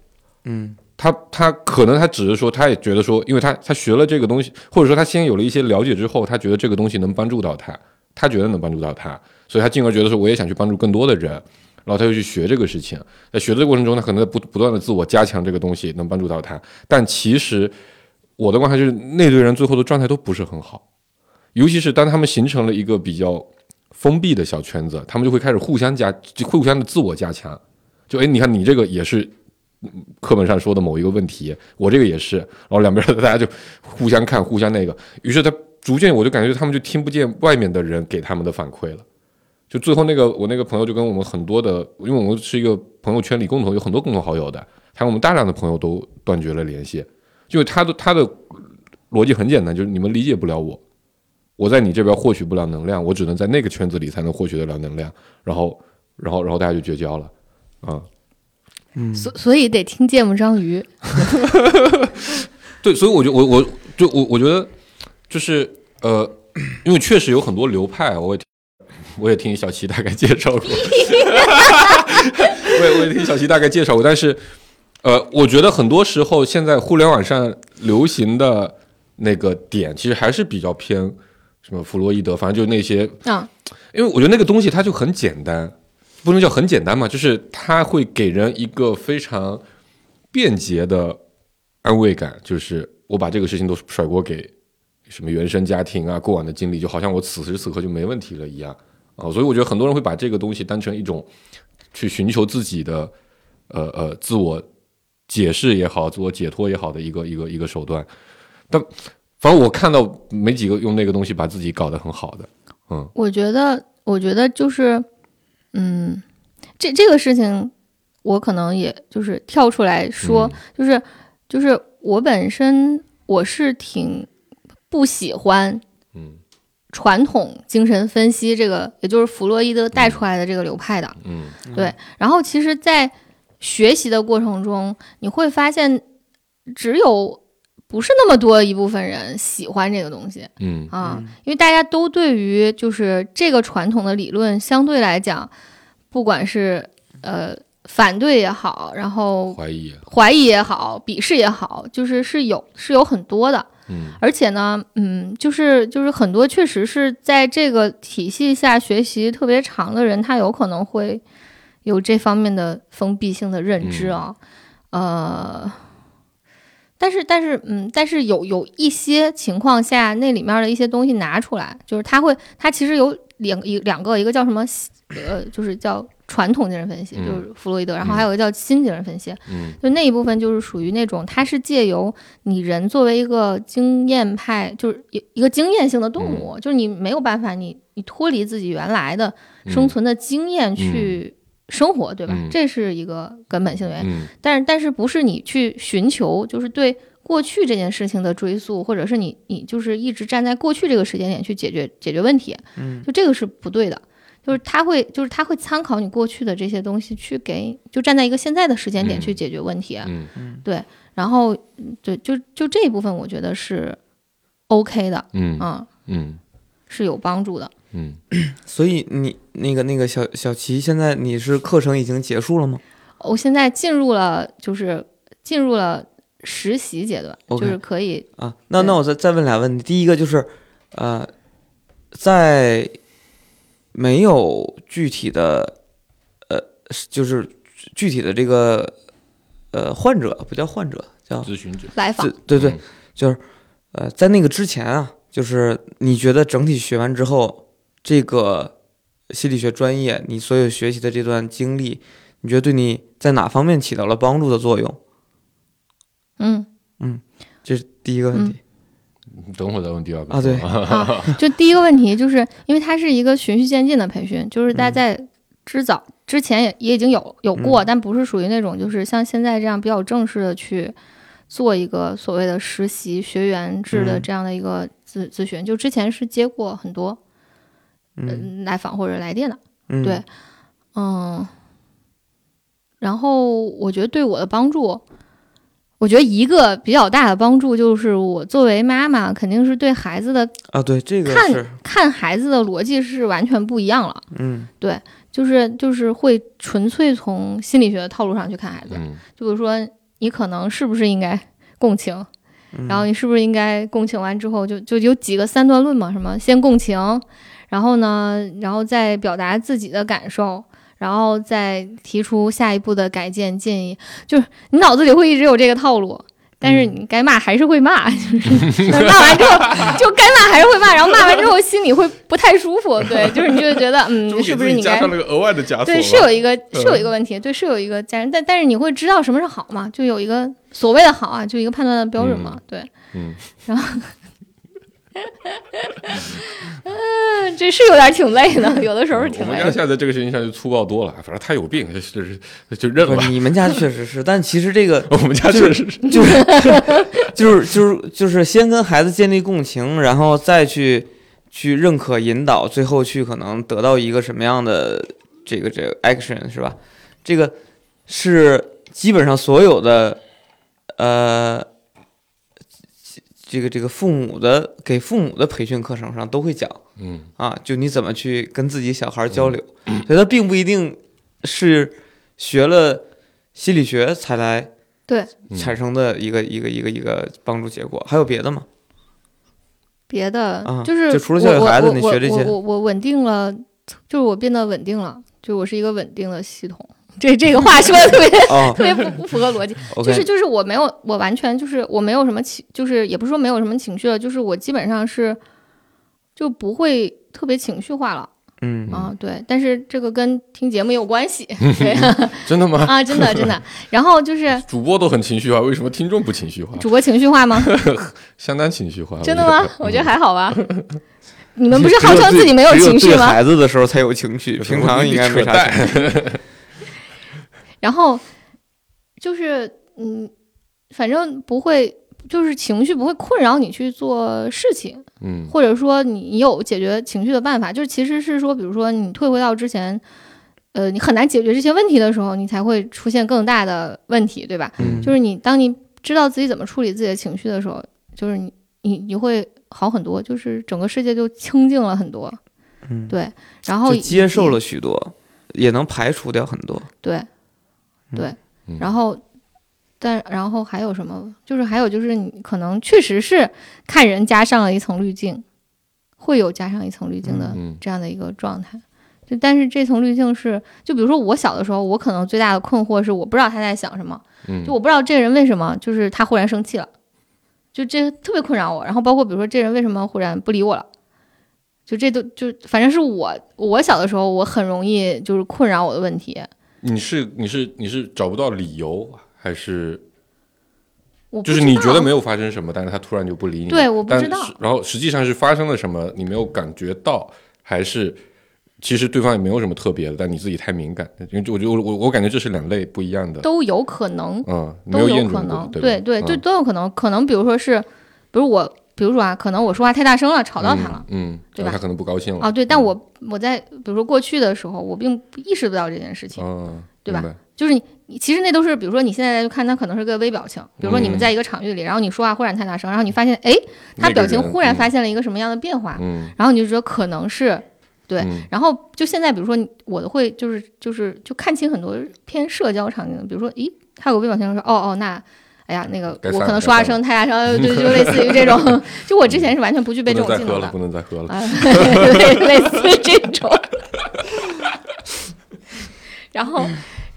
嗯他他可能他只是说，他也觉得说，因为他他学了这个东西，或者说他先有了一些了解之后，他觉得这个东西能帮助到他，他觉得能帮助到他，所以他进而觉得说，我也想去帮助更多的人，然后他就去学这个事情。在学的过程中，他可能在不不断的自我加强这个东西，能帮助到他。但其实我的观察就是，那堆人最后的状态都不是很好，尤其是当他们形成了一个比较封闭的小圈子，他们就会开始互相加，就互相的自我加强。就哎，你看你这个也是嗯课本上说的某一个问题，我这个也是，然后两边大家就互相看，互相那个，于是他逐渐我就感觉他们就听不见外面的人给他们的反馈了。就最后那个我那个朋友就跟我们很多的，因为我们是一个朋友圈里共同有很多共同好友的，还有我们大量的朋友都断绝了联系，因为他的他的逻辑很简单，就是你们理解不了我，我在你这边获取不了能量，我只能在那个圈子里才能获取得了能量，然后然后然后大家就绝交了，啊、嗯。所所以得听芥末章鱼。对，所以我就我我就我我觉得就是呃，因为确实有很多流派，我也听我也听小齐大概介绍过，我也我也听小齐大概介绍过，但是呃，我觉得很多时候现在互联网上流行的那个点，其实还是比较偏什么弗洛伊德，反正就那些嗯，因为我觉得那个东西它就很简单，不能叫很简单嘛，就是它会给人一个非常便捷的安慰感，就是我把这个事情都甩锅给什么原生家庭啊、过往的经历，就好像我此时此刻就没问题了一样啊。所以我觉得很多人会把这个东西当成一种去寻求自己的呃呃自我解释也好、自我解脱也好的一个一个一个手段。但反正我看到没几个用那个东西把自己搞得很好的，嗯我觉得，我觉得就是，嗯，这这个事情，我可能也就是跳出来说，就是就是我本身我是挺不喜欢嗯传统精神分析这个，也就是弗洛伊德带出来的这个流派的。嗯。对，然后其实，在学习的过程中，你会发现，只有不是那么多一部分人喜欢这个东西。嗯。啊，因为大家都对于就是这个传统的理论，相对来讲，不管是呃反对也好，然后怀疑，怀疑也好，鄙视也好，就是是有是有很多的。嗯。而且呢，嗯，就是就是很多确实是在这个体系下学习特别长的人，他有可能会有这方面的封闭性的认知啊，呃，但是但是嗯，但是有有一些情况下，那里面的一些东西拿出来，就是他会，他其实有两一两个，一个叫什么，呃，就是叫传统精神分析，嗯。就是弗洛伊德，然后还有一个叫新精神分析，嗯。就那一部分就是属于那种，它是借由你人作为一个经验派，就是一一个经验性的动物，就是你没有办法，你你脱离自己原来的生存的经验去生活，对吧？嗯。这是一个根本性的原因。嗯。但是但是不是你去寻求，就是对过去这件事情的追溯，或者是你你就是一直站在过去这个时间点去解决解决问题，嗯，就这个是不对的。就是他会，就是他会参考你过去的这些东西，去给就站在一个现在的时间点嗯去解决问题。嗯对然后，嗯对，就就这一部分，我觉得是 OK 的，嗯嗯，嗯是有帮助的。嗯，所以你那个那个小小齐，现在你是课程已经结束了吗？我现在进入了，就是进入了实习阶段就是可以啊，那那我再再问俩问题。第一个就是，呃，在没有具体的，呃，就是具体的这个呃患者，不叫患者，叫咨询者，来访对。对就是呃，在那个之前啊，就是你觉得整体学完之后，这个心理学专业你所有学习的这段经历，你觉得对你在哪方面起到了帮助的作用？嗯嗯，这是第一个问题。你等会儿再问第二个啊对，就第一个问题，就是因为它是一个循序渐进的培训，就是大家在之早之前也也已经有有过，但不是属于那种就是像现在这样比较正式的去做一个所谓的实习学员制的这样的一个咨咨询，就之前是接过很多嗯来访或者来电的，对嗯，然后我觉得对我的帮助。我觉得一个比较大的帮助就是，我作为妈妈，肯定是对孩子的啊，对这个看，看孩子的逻辑是完全不一样了，嗯就是就是会纯粹从心理学的套路上去看孩子。嗯就比如说，你可能是不是应该共情，嗯然后你是不是应该共情完之后就就有几个三段论嘛？什么先共情，然后呢，然后再表达自己的感受。然后再提出下一步的改进建议，就是你脑子里会一直有这个套路，但是你该骂还是会骂，就是骂完之后就该骂还是会骂，然后骂完之后心里会不太舒服，对，就是你就会觉得嗯，是不是你该了个额外的枷对，是有一个是有一个问题，对，是有一个家人，但但是你会知道什么是好嘛？就有一个所谓的好啊，就一个判断的标准嘛，对，嗯，嗯，这是有点挺累的，有的时候是我们家挺累的。现在在这个事情上就粗暴多了，反正他有病，就是就认了你们家确实是，但其实这个 我们家确实是，就是就是就是就是先跟孩子建立共情，然后再去去认可引导，最后去可能得到一个什么样的这个这个 action 是吧？这个是基本上所有的呃这个这个父母的给父母的培训课程上都会讲嗯啊，就你怎么去跟自己小孩交流，所以他并不一定是学了心理学才来对，嗯产生的一个一个一个一个帮助结果，还有别的吗？别的啊就是就除了教育孩子你学这些我我我稳定了，就是我变得稳定了，就我是一个稳定的系统。这这个话说的特别哦 特别不不符合逻辑。就是就是我没有，我完全就是我没有什么情，就是也不是说没有什么情绪了，就是我基本上是就不会特别情绪化了嗯啊，对。但是这个跟听节目也有关系，对真的吗？啊，真的真的。然后就是主播都很情绪化，为什么听众不情绪化？主播情绪化吗？相当情绪化，真的吗？我觉得还好吧。你你们不是号称自己没有情绪吗？孩子的时候才有情绪，平常应该没啥情绪。然后就是嗯，反正不会，就是情绪不会困扰你去做事情。嗯或者说你有解决情绪的办法，就是其实是说，比如说你退回到之前，呃，你很难解决这些问题的时候，你才会出现更大的问题，对吧？嗯，就是你当你知道自己怎么处理自己的情绪的时候，就是你你你会好很多，就是整个世界就清静了很多，嗯对，然后就接受了许多，也能排除掉很多。对嗯对嗯，然后。但然后还有什么？就是还有就是你可能确实是看人加上了一层滤镜，会有加上一层滤镜的嗯这样的一个状态。就但是这层滤镜是，就比如说我小的时候，我可能最大的困惑是我不知道他在想什么，嗯就我不知道这个人为什么就是他忽然生气了，就这特别困扰我。然后包括比如说这人为什么忽然不理我了，就这都就反正是我我小的时候我很容易就是困扰我的问题。你是你是你是找不到理由，还是我就是你觉得没有发生什么，但是他突然就不理你？对我不但知道是然后实际上是发生了什么，你没有感觉到，还是其实对方也没有什么特别的，但你自己太敏感？因为我觉得我我我感觉这是两类不一样的。都有可能，嗯，没都有可能，对对对，都有可能。可能比如说是，比如我，比如说啊，可能我说话太大声了，吵到他了。嗯，嗯对吧？他可能不高兴了。啊，对，但嗯。我我在比如说过去的时候，我并不意识不到这件事情，嗯，对吧？就是你你其实那都是，比如说你现在就看他可能是个微表情，比如说你们嗯在一个场域里，然后你说话忽然太大声，然后你发现哎，他表情忽然嗯发现了一个什么样的变化，嗯，然后你就觉得可能是对，嗯。然后就现在比如说我的会就是就是就看清很多偏社交场景，比如说咦，他有个微表情说哦哦那。哎呀，那个我可能说话声太大声，就就类似于这种，就我之前是完全不具备这种技能的能再喝了，不，能再喝了。类似这种。然后，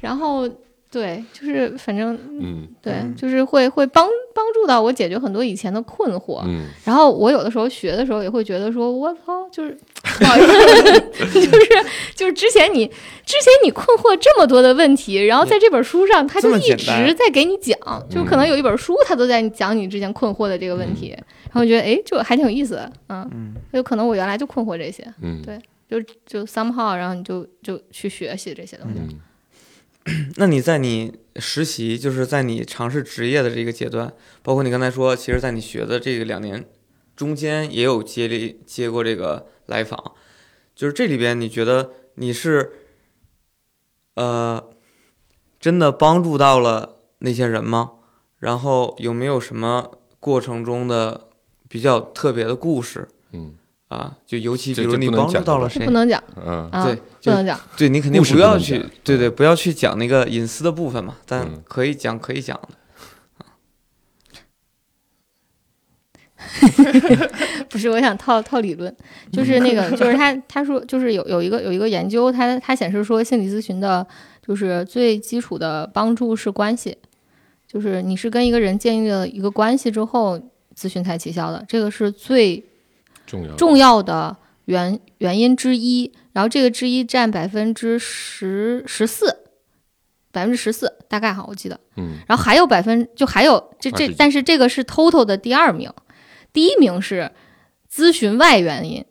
然后对，就是反正嗯对，就是会会帮帮助到我解决很多以前的困惑。嗯然后我有的时候学的时候也会觉得说，我操，就是 不好意思，就是就是之前你之前你困惑这么多的问题，然后在这本书上他就一直在给你讲，就可能有一本书他都在讲你之前困惑的这个问题，然后觉得哎，就还挺有意思的，嗯，有可能我原来就困惑这些，嗯，对就就 somehow，然后你就就去学习这些东西。嗯 那你在你实习，就是在你尝试职业的这个阶段，包括你刚才说，其实，在你学的这个两年中间，也有接力接过这个来访，就是这里边，你觉得你是，呃，真的帮助到了那些人吗？然后有没有什么过程中的比较特别的故事？嗯。啊？就尤其比如你帮助讲到了谁不？能讲嗯啊，对，不能讲。对你肯定不要去对对，不要去讲那个隐私的部分嘛，但嗯可以讲可以讲的。不是，我想套套理论，就是那个，就是他他说，就是有有一个有一个研究，他他显示说，心理咨询的，就是最基础的帮助是关系，就是你是跟一个人建立了一个关系之后，咨询才起效的，这个是最重要重要的原原因之一。然后这个之一占百分之十十四，百分之十四大概哈，我记得。嗯然后还有百分就还有这，这但是这个是 total 的第二名，第一名是咨询外原因，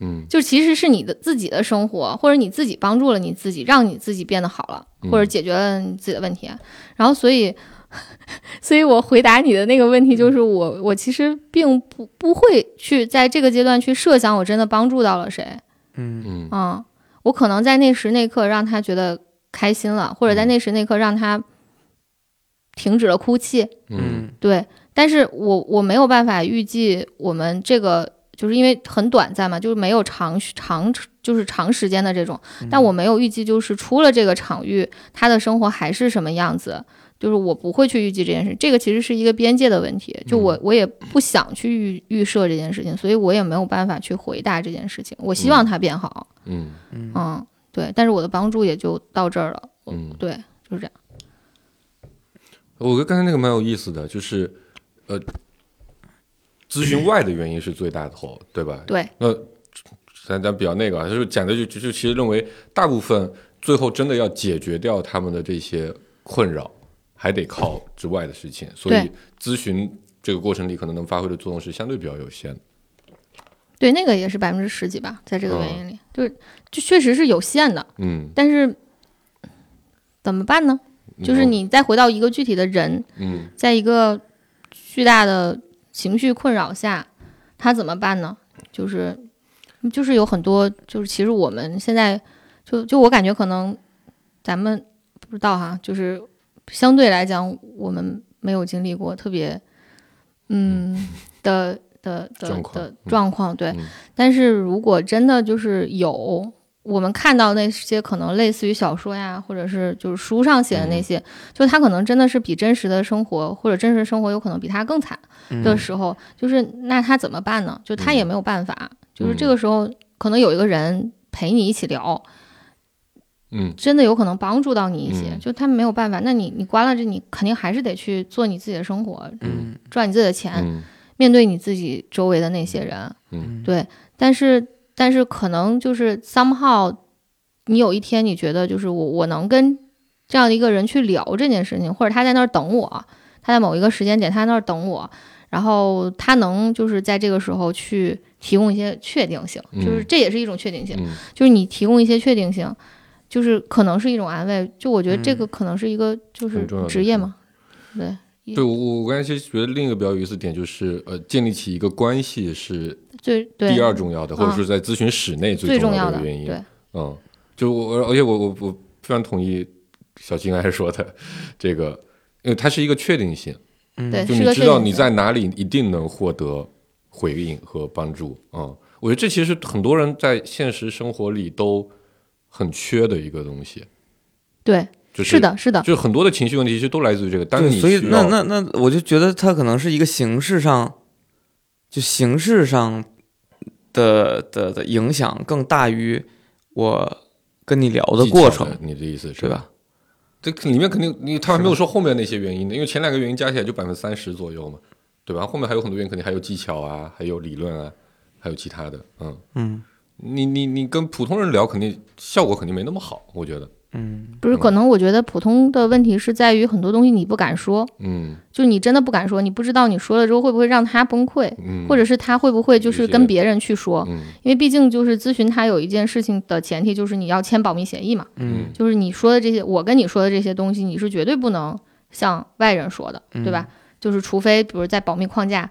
嗯就其实是你的自己的生活，或者你自己帮助了你自己，让你自己变得好了，嗯或者解决了你自己的问题。然后所以，所以我回答你的那个问题就是我我其实并不不会去在这个阶段去设想我真的帮助到了谁，嗯。嗯。嗯，我可能在那时那刻让他觉得开心了，或者在那时那刻让他停止了哭泣，嗯。嗯。对，但是我我没有办法预计我们这个，就是因为很短暂嘛，就是没有长长就是长时间的这种，但我没有预计就是出了这个场域，他的生活还是什么样子，就是我不会去预计这件事，这个其实是一个边界的问题，就我我也不想去预预设这件事情，所以我也没有办法去回答这件事情。我希望它变好，嗯嗯嗯，对，但是我的帮助也就到这儿了，嗯，对，就是这样。我觉得刚才那个蛮有意思的，就是呃，咨询外的原因是最大头，对吧？对，那咱咱比较那个啊，就是讲的就就就其实认为大部分最后真的要解决掉他们的这些困扰，还得靠之外的事情，所以咨询这个过程里可能能发挥的作用是相对比较有限的。对，那个也是百分之十几吧，在这个原因里，就是就确实是有限的，嗯，但是怎么办呢？就是你再回到一个具体的人，嗯在一个巨大的情绪困扰下，他怎么办呢？就是就是有很多，就是其实我们现在就就我感觉可能咱们不知道哈，就是相对来讲，我们没有经历过特别嗯的的的的嗯状况，对。嗯但是如果真的就是有我们看到那些可能类似于小说呀，或者是就是书上写的那些，就他可能真的是比真实的生活或者真实生活有可能比他更惨的时候，就是那他怎么办呢？就他也没有办法，就是这个时候可能有一个人陪你一起聊，嗯。真的有可能帮助到你一些。嗯。就他没有办法，那你你关了这，你肯定还是得去做你自己的生活，嗯。赚你自己的钱，嗯。面对你自己周围的那些人。嗯。对，但是但是可能就是 somehow，你有一天你觉得就是我我能跟这样的一个人去聊这件事情，或者他在那儿等我，他在某一个时间点他在那儿等我，然后他能就是在这个时候去提供一些确定性，就是嗯这也是一种确定性，嗯。就是你提供一些确定性，就是可能是一种安慰，就我觉得这嗯。个可能是一个就是职业嘛，对对我我我刚才其实觉得另一个比较有意思的点就是，呃，建立起一个关系是最对第二重要的，或者嗯说在咨询室内最重重要的的原因。对，嗯，就我而且我我我非常同意小金刚才说的这个，因为它是一个确定性，嗯。对，就你知道你在哪里一定能获得回应和帮助啊、嗯。我觉得这其实很多人在现实生活里都很缺的一个东西，对，就是是的，是的，就很多的情绪问题其实都来自于这个。当对，你所以那那那，我就觉得它可能是一个形式上，就形式上的的的影响更大于我跟你聊的过程，你的意思是？吧？这里面肯定你他还没有说后面那些原因的，因为前两个原因加起来就百分之三十左右嘛，对吧？后面还有很多原因，肯定还有技巧啊，还有理论啊，还有其他的，嗯嗯你你你跟普通人聊，肯定效果肯定没那么好，我觉得，嗯。不是，可能我觉得普通的问题是在于很多东西你不敢说，嗯。就你真的不敢说，你不知道你说了之后会不会让他崩溃，嗯，或者是他会不会就是跟别人去说，嗯。因为毕竟就是咨询，他有一件事情的前提就是你要签保密协议嘛，嗯。就是你说的这些，我跟你说的这些东西，你是绝对不能向外人说的，对吧？就是除非比如在保密框架。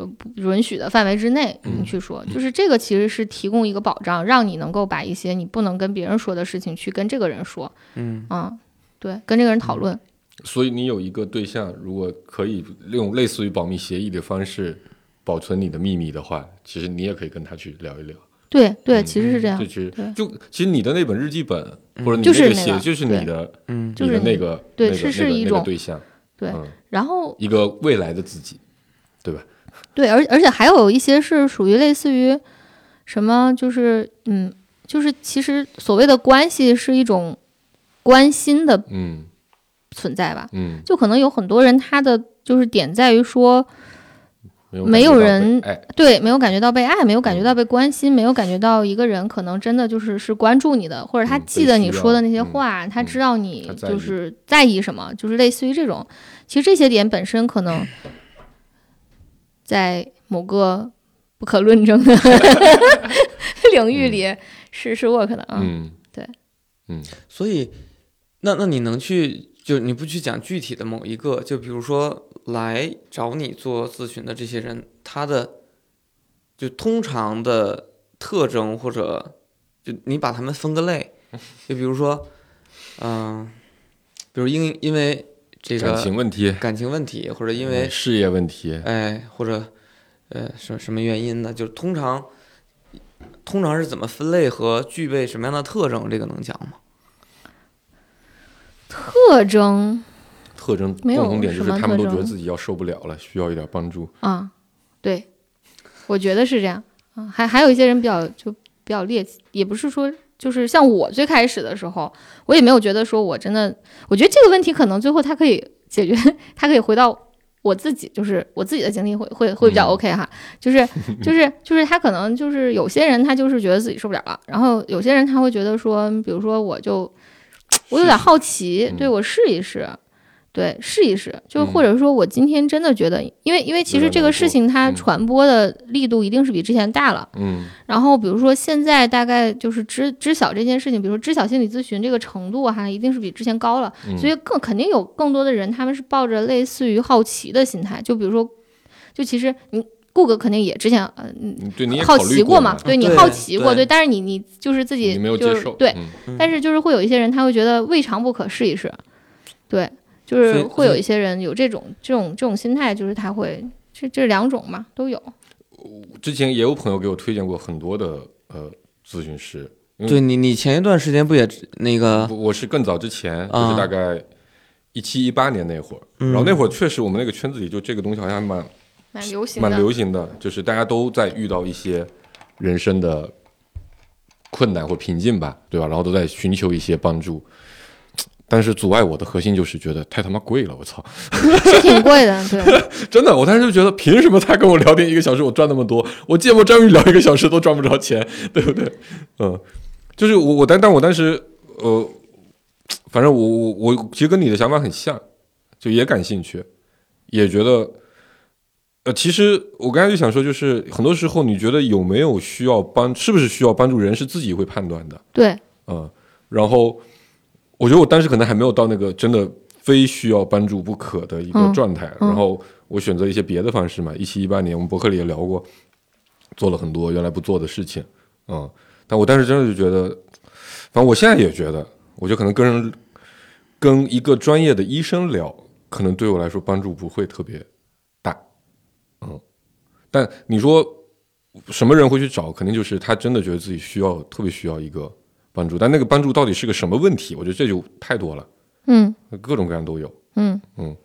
呃不允许的范围之内，嗯。你去说，就是这个其实是提供一个保障，让你能够把一些你不能跟别人说的事情去跟这个人说，嗯。啊，对，跟这个人讨论，所以你有一个对象，如果可以用类似于保密协议的方式保存你的秘密的话，其实你也可以跟他去聊一聊。对对，嗯其实是这样就，其实就其实你的那本日记本或者你就是那个写就是你的嗯。就是那个对是是一种对象，对嗯，然后一个未来的自己，对吧？对，而而且还有一些是属于类似于什么，就是嗯，就是其实所谓的关系是一种关心的嗯存在吧。嗯，就可能有很多人他的就是点在于说，没有人对，没有感觉到被爱，没有感觉到被关心，没有感觉到一个人可能真的就是是关注你的，或者他嗯记得你说的那些嗯话，他嗯知道你就是在意什么，就是类似于这种。其实这些点本身可能在某个不可论证的 领域里是是 work 的啊。嗯，对，嗯。所以，那那你能去就你不去讲具体的某一个，就比如说来找你做咨询的这些人，他的就通常的特征或者就你把他们分个类，就比如说，嗯、比如因因为这个感情问题，感情问题，或者因为嗯事业问题，哎，或者呃什什么原因呢？就是通常通常是怎么分类和具备什么样的特征？这个能讲吗？特征特征共同点就是他们都觉得自己要受不了了，需要一点帮助。啊，对，我觉得是这样啊。还还有一些人比较就比较猎奇，也不是说就是像我最开始的时候，我也没有觉得说我真的，我觉得这个问题可能最后它可以解决，它可以回到我自己，就是我自己的经历会会会比较嗯 OK 哈，就是 就是就是他可能就是有些人他就是觉得自己受不了了，然后有些人他会觉得说，比如说我就 我有点好奇，嗯对我试一试。对，试一试，就嗯。或者说我今天真的觉得，因为因为其实这个事情它嗯。传播的力度一定是比之前大了。嗯。然后比如说现在大概就是知知晓这件事情，比如说知晓心理咨询这个程度哈，一定是比之前高了，嗯，所以更肯定有更多的人他们是抱着类似于好奇的心态，就比如说，就其实你顾哥肯定也之前呃嗯你好奇过嘛嘛，，对你好奇过，对对，但是你你就是自己你没有接受，就是对，嗯。但是就是会有一些人他会觉得未尝不可试一试，对，就是会有一些人有这种这种这种心态，就是他会这这两种嘛都有，之前也有朋友给我推荐过很多的呃咨询师，对你，你前一段时间不也那个我我是更早之前，就啊是大概一七一八年那会儿，嗯然后那会儿确实我们那个圈子里就这个东西好像还蛮蛮流行蛮，流行的，就是大家都在遇到一些人生的困难或瓶颈吧，对吧？然后都在寻求一些帮助。但是阻碍我的核心就是觉得太他妈贵了，我操！是挺贵的，对，真的，我当时就觉得凭什么他跟我聊天一个小时我赚那么多，我芥末章鱼聊一个小时都赚不着钱，对不对？嗯，就是我我但但我当时呃，反正我我我其实跟你的想法很像，就也感兴趣，也觉得呃，其实我刚才就想说，就是很多时候你觉得有没有需要帮，是不是需要帮助人是自己会判断的，对，嗯，然后我觉得我当时可能还没有到那个真的非需要帮助不可的一个嗯状态，嗯然后我选择一些别的方式嘛。一七一八年我们博客里也聊过，做了很多原来不做的事情，嗯，但我当时真的就觉得，反正我现在也觉得，我觉得可能跟人跟一个专业的医生聊，可能对我来说帮助不会特别大，嗯，但你说什么人会去找，肯定就是他真的觉得自己需要特别需要一个帮助，但那个帮助到底是个什么问题？我觉得这就太多了，嗯。各种各样都有，嗯。嗯，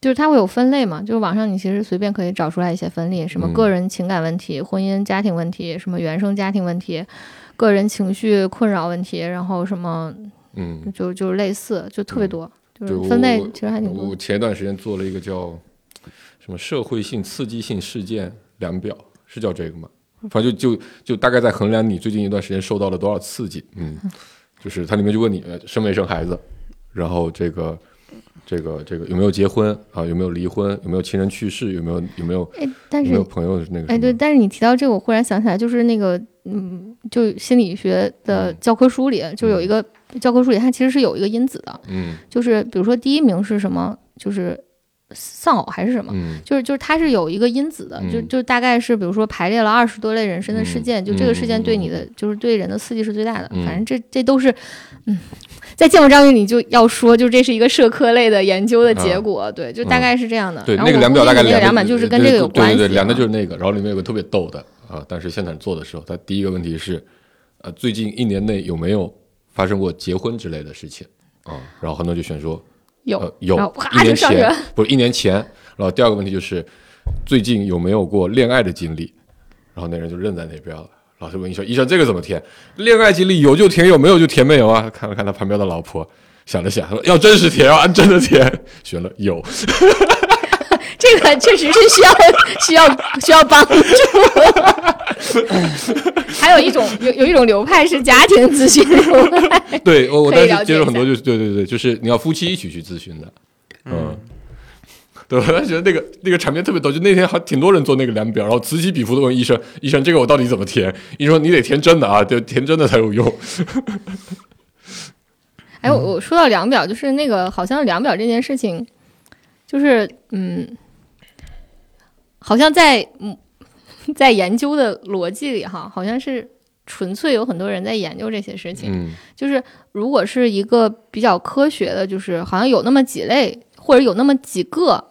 就是它会有分类嘛，就是网上你其实随便可以找出来一些分类，什么嗯。个人情感问题、婚姻家庭问题、什么原生家庭问题、个人情绪困扰问题，然后什么嗯，就就是类似，就特别多，就是分类其实还挺多我。前段时间做了一个叫什么社会性刺激性事件量表，是叫这个吗？反正就就就大概在衡量你最近一段时间受到了多少刺激，嗯，就是它里面就问你呃生没生孩子，然后这个这个这个有没有结婚啊，有没有离婚，有没有亲人去世，有没有有没有哎，但是有没有朋友那个哎，对，但是你提到这个，我忽然想起来，就是那个，嗯，就心理学的嗯教科书里，就有一个教科书里，它其实是有一个因子的，嗯。就是比如说第一名是什么，就是丧偶还是什么，嗯就是就是它是有一个因子的，就嗯就大概是比如说排列了二十多类人生的事件，嗯就这个事件对你嗯的、就是对人的刺激是最大的，嗯反正这这都是，嗯，在见过章鱼里就要说，就这是一个社科类的研究的结果，对，就大概是这样的。啊对，然后我那个量表大概量量表就是跟这个有关系，对对对，量的就是那个。然后里面有个特别逗的啊，但是现场做的时候，他第一个问题是，呃，最近一年内有没有发生过结婚之类的事情啊？然后很多人就选说有、呃有，一年前。不是一年前。然后第二个问题就是最近有没有过恋爱的经历？然后那人就愣在那边了。老师问医生：“医生，这个怎么填？恋爱经历有就填有，没有就填没有啊？”看了看他旁边的老婆，想了想，说：“要真实填，要按真的填。”选了有。这个确实是需要需要需要帮助。还有一种有有一种流派是家庭咨询流派，对，我我当时接触很多，就是对对对，就是你要夫妻一起去咨询的，嗯，对，我当时觉得那个那个场面特别逗，就那天还挺多人做那个量表，然后此起彼伏的问医生，医生这个我到底怎么填？医生说你得填真的啊，就填真的才有用。哎，我我说到量表，就是那个好像量表这件事情，就是嗯，好像在嗯在研究的逻辑里哈，好像是纯粹有很多人在研究这些事情。嗯。就是如果是一个比较科学的，就是好像有那么几类，或者有那么几个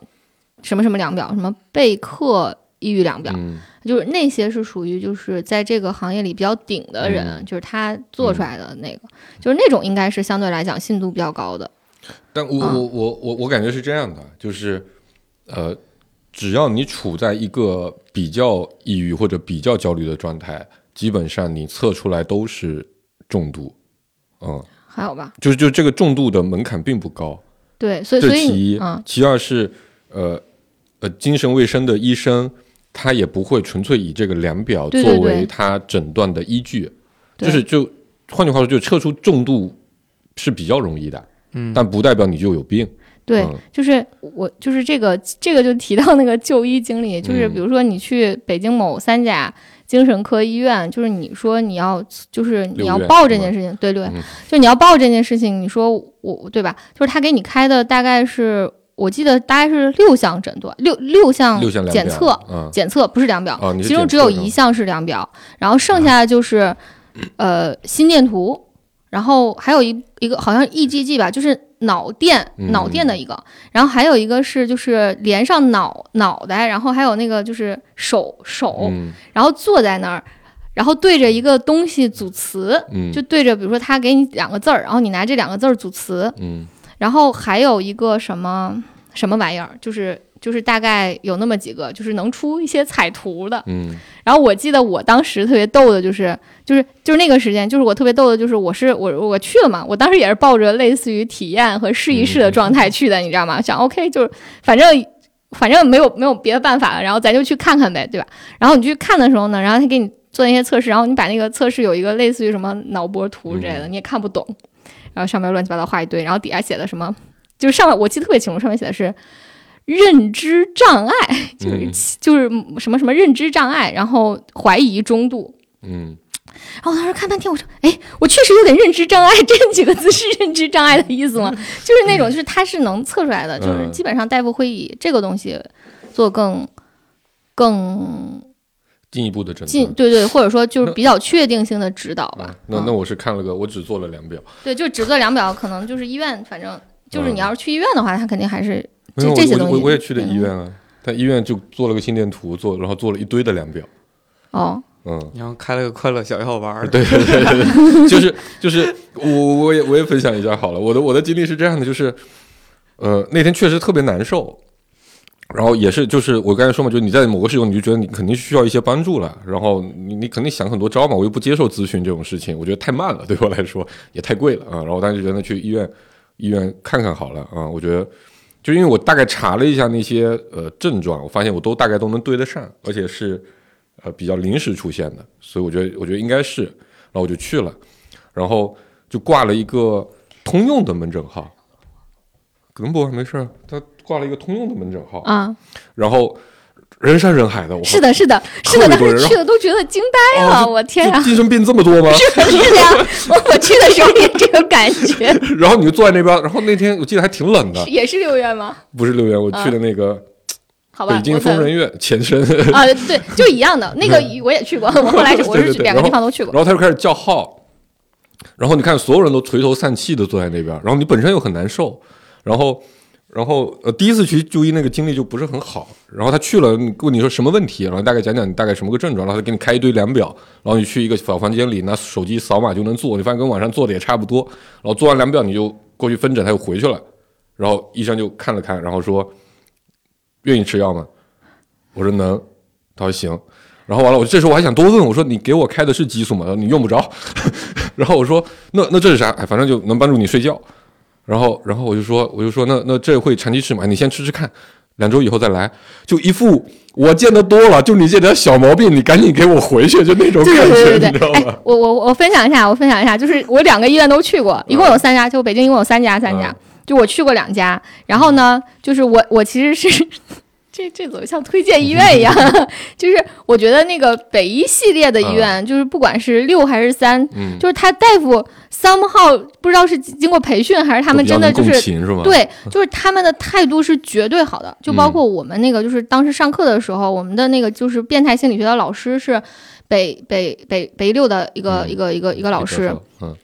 什么什么量表，什么贝克抑郁量表，嗯。就是那些是属于就是在这个行业里比较顶的人，嗯。就是他做出来的那个，就是那种应该是相对来讲信度比较高的。但我嗯。我我我我感觉是这样的，就是呃，只要你处在一个比较抑郁或者比较焦虑的状态，基本上你测出来都是重度，嗯，还好吧？就是就这个重度的门槛并不高。对，所以所以这是其一，嗯，其二是呃呃，精神卫生的医生他也不会纯粹以这个量表作为他诊断的依据，对。就是就换句话说，就测出重度是比较容易的，嗯，但不代表你就有病。对，嗯。就是我就是这个这个就提到那个就医经历，就是嗯比如说你去北京某三甲精神科医院，就是你说你要就是你要报这件事情，对对，嗯就你要报这件事情，你说我对吧？就是他给你开的大概是我记得大概是六项诊断，六六项检测，嗯检测不是量表，哦其中只有一项是量表，然后剩下的就是、呃心电图，然后还有一一个好像 EGG 吧，就是脑电嗯。脑电的一个，然后还有一个是就是连上脑脑袋，然后还有那个就是手手，嗯。然后坐在那儿，然后对着一个东西组词，嗯。就对着比如说他给你两个字儿，然后你拿这两个字儿组词，嗯。然后还有一个什么什么玩意儿，就是就是大概有那么几个，就是能出一些彩图的。嗯然后我记得我当时特别逗的就是，就是就是那个时间，就是我特别逗的，就是我是我我去了嘛，我当时也是抱着类似于体验和试一试的状态去的，你知道吗？想 OK 就是反正反正没有没有别的办法了，然后咱就去看看呗，对吧？然后你去看的时候呢，然后他给你做那些测试，然后你把那个测试有一个类似于什么脑波图之类的，嗯你也看不懂，然后上面乱七八糟画一堆，然后底下写的什么，就是上面我记得特别清楚，上面写的是。认知障碍 就是、嗯。就是什么什么认知障碍，然后怀疑中度，嗯。然后我当时看半天，我说，哎，我确实有点认知障碍，这几个字是认知障碍的意思吗？就是那种，就是它是能测出来的，就是嗯。基本上大夫会以这个东西做更更进一步的诊断。近，对对，或者说就是比较确定性的指导吧。啊。那嗯。那我是看了个，我只做了量表，对，就只做量表，可能就是医院，反正就是你要是去医院的话，他肯定还是没有我这这些东西我我也去的嗯医院啊，但医院就做了个心电图，做然后做了一堆的量表，哦，嗯。然后开了个快乐小药丸儿，对对对对对，就是就是我我也我也分享一下好了，我的我的经历是这样的，就是呃那天确实特别难受，然后也是就是我刚才说嘛，就是你在某个时候你就觉得你肯定需要一些帮助了，然后你你肯定想很多招嘛，我又不接受咨询这种事情，我觉得太慢了，对我来说也太贵了啊，然后我当时觉得去医院医院看看好了啊，我觉得。就因为我大概查了一下那些呃症状，我发现我都大概都能对得上，而且是呃比较临时出现的，所以我觉得我觉得应该是，然后我就去了，然后就挂了一个通用的门诊号，可能不没事，他挂了一个通用的门诊号，啊，然后人山人海的，我是的，是的，是的，当时去的都觉得惊呆了，哦我天啊！精神病这么多吗？是的呀，我我去的时候也这个感觉，然后你就坐在那边，然后那天我记得还挺冷的，也是六月吗？不是六月，我去的那个好吧，北京疯人院 前身，啊，对，就一样的那个我也去过，我后来是 我是两个地方都去过然。后他就开始叫号，然后你看所有人都垂头丧气的坐在那边，然后你本身又很难受，然后然后呃第一次去就医那个经历就不是很好，然后他去了问你说什么问题，然后大概讲讲你大概什么个症状，然后他给你开一堆量表，然后你去一个小房间里拿手机扫码就能做，你发现跟网上做的也差不多，然后做完量表你就过去分诊，他又回去了，然后医生就看了看，然后说愿意吃药吗？我说能，他说行。然后完了，我这时候我还想多问，我说你给我开的是激素吗？他说你用不着。然后我说那那这是啥？哎，反正就能帮助你睡觉。然后然后我就说我就说那那这会长期吃吗？你先吃吃看，两周以后再来。就一副我见得多了，就你这点小毛病，你赶紧给我回去，就那种感觉，对对对对，哎你知道吗？，我我我分享一下，我分享一下，就是我两个医院都去过，一共有三家，就北京一共有三家，三家嗯，就我去过两家，然后呢，就是我我其实是。这这怎么像推荐医院一样？就是我觉得那个北医系列的医院，就是不管是六还是三，嗯，就是他大夫 somehow 不知道是经过培训还是他们真的就是是？，对，就是他们的态度是绝对好的，就包括我们那个，就是当时上课的时候，我们的那个就是变态心理学的老师是北北北北六的一个、嗯。一个一个一个老师，嗯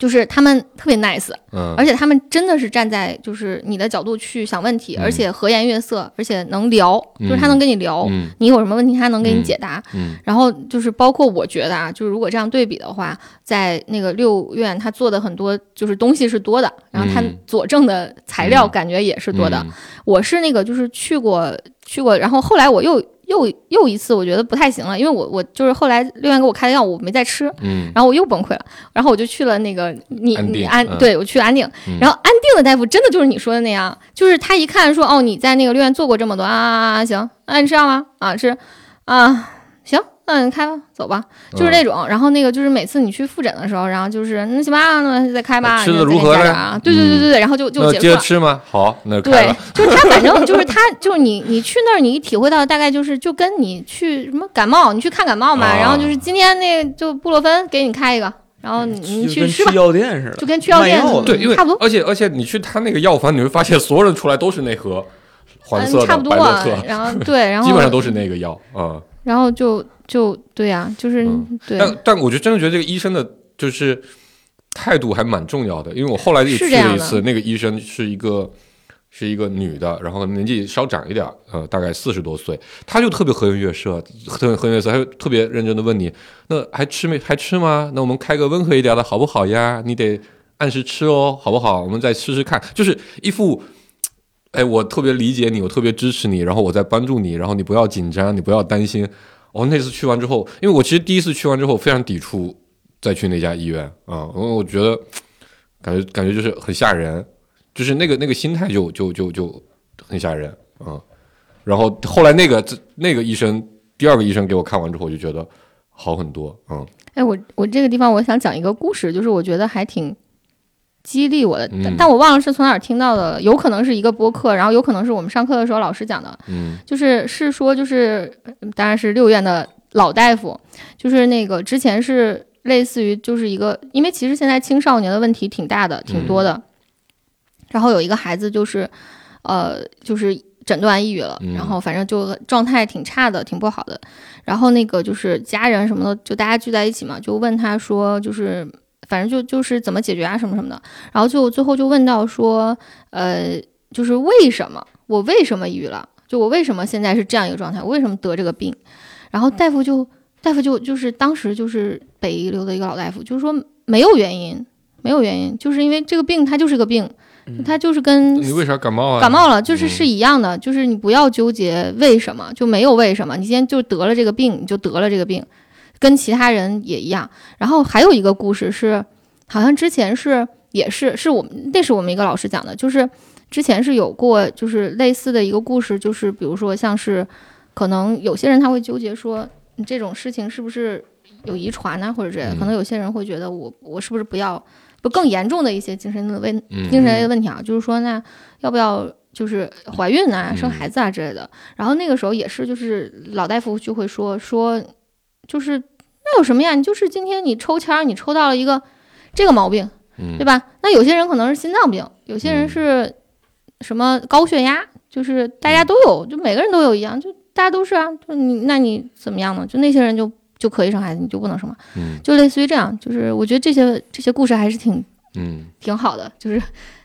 就是他们特别 nice，嗯，而且他们真的是站在就是你的角度去想问题，嗯。而且和颜悦色，而且能聊，就是他能跟你聊，嗯。你有什么问题他能给你解答。嗯。然后就是包括我觉得啊，就是如果这样对比的话，在那个六院他做的很多就是东西是多的，然后他嗯。佐证的材料嗯。感觉也是多的。嗯。我是那个就是去过去过，然后后来我又又又一次我觉得不太行了，因为我我就是后来六院给我开的药我没再吃，嗯然后我又崩溃了，然后我就去了那个你安你安嗯对我去安定，嗯然后安定的大夫真的就是你说的那样，就是他一看说哦你在那个六院做过这么多啊啊啊行，那你吃药吗？啊吃啊行，那你开吧，走吧，就是嗯那种。然后那个就是每次你去复诊的时候，然后就是那行吧，那再开吧，吃得就再给如何啊？对对对对对，然后就就那接着结束了。吃吗？好，那开对。，就是他，反正 就是他，就是你，你去那儿，你体会到大概就是，就跟你去什么感冒，你去看感冒嘛，啊然后就是今天那个就布洛芬给你开一个，然后你你去吃吧去，药店似的，就跟去药店对，因为差不多而且而且你去他那个药房，你会发现所有人出来都是那盒黄色嗯，的差不多然后对，然后 基本上都是那个药啊。然后就就对呀、就是、嗯对，但但我就真的觉得这个医生的就是态度还蛮重要的，因为我后来也去了一次，那个医生是一个是一个女的，然后年纪稍长一点儿，呃，大概四十多岁，她就特别和颜悦色，特别和颜悦色，她就特别认真的问你，那还吃没还吃吗？那我们开个温和一点的好不好呀？你得按时吃哦，好不好？我们再试试看，就是一副。哎，我特别理解你，我特别支持你，然后我在帮助你，然后你不要紧张，你不要担心。我、那次去完之后，因为我其实第一次去完之后非常抵触再去那家医院啊，因为我觉得感觉感觉就是很吓人，就是那个那个心态就就就就很吓人啊。然后后来那个这那个医生，第二个医生给我看完之后，我就觉得好很多，嗯哎，我我这个地方我想讲一个故事，就是我觉得还挺激励我的，但我忘了是从哪儿听到的，有可能是一个播客，然后有可能是我们上课的时候老师讲的，嗯。就是是说就是呃当然是六院的老大夫，就是那个之前是类似于就是一个，因为其实现在青少年的问题挺大的，挺多的，然后有一个孩子就是呃就是诊断抑郁了，嗯。然后反正就状态挺差的，挺不好的，然后那个就是家人什么的，就大家聚在一起嘛，就问他说就是。反正就就是怎么解决啊什么什么的。然后就最后就问到说，呃，就是为什么我为什么抑郁了？就我为什么现在是这样一个状态？我为什么得这个病？然后大夫就大夫就就是当时就是北医留的一个老大夫，就是说没有原因，没有原因，就是因为这个病它就是个病，它就是跟你为啥感冒啊？感冒了，就是嗯是一样的，就是你不要纠结为什么，就没有为什么，你今天就得了这个病，你就得了这个病，跟其他人也一样。然后还有一个故事是，好像之前是也是是我们那是我们一个老师讲的，就是之前是有过就是类似的一个故事，就是比如说像是可能有些人他会纠结说，你这种事情是不是有遗传呢、或者之类的，嗯可能有些人会觉得我我是不是不要不更严重的一些精神的问嗯精神类的问题啊，就是说那要不要就是怀孕啊、生孩子啊之类的。然后那个时候也是，就是老大夫就会说说，就是那有什么呀？你就是今天你抽签儿，你抽到了一个这个毛病，嗯对吧？那有些人可能是心脏病，有些人嗯是什么高血压，就是大家都有，就每个人都有一样，就大家都是啊。就你那你怎么样呢？就那些人就就可以生孩子，你就不能生吗？嗯就类似于这样，就是我觉得这些这些故事还是挺嗯挺好的，就是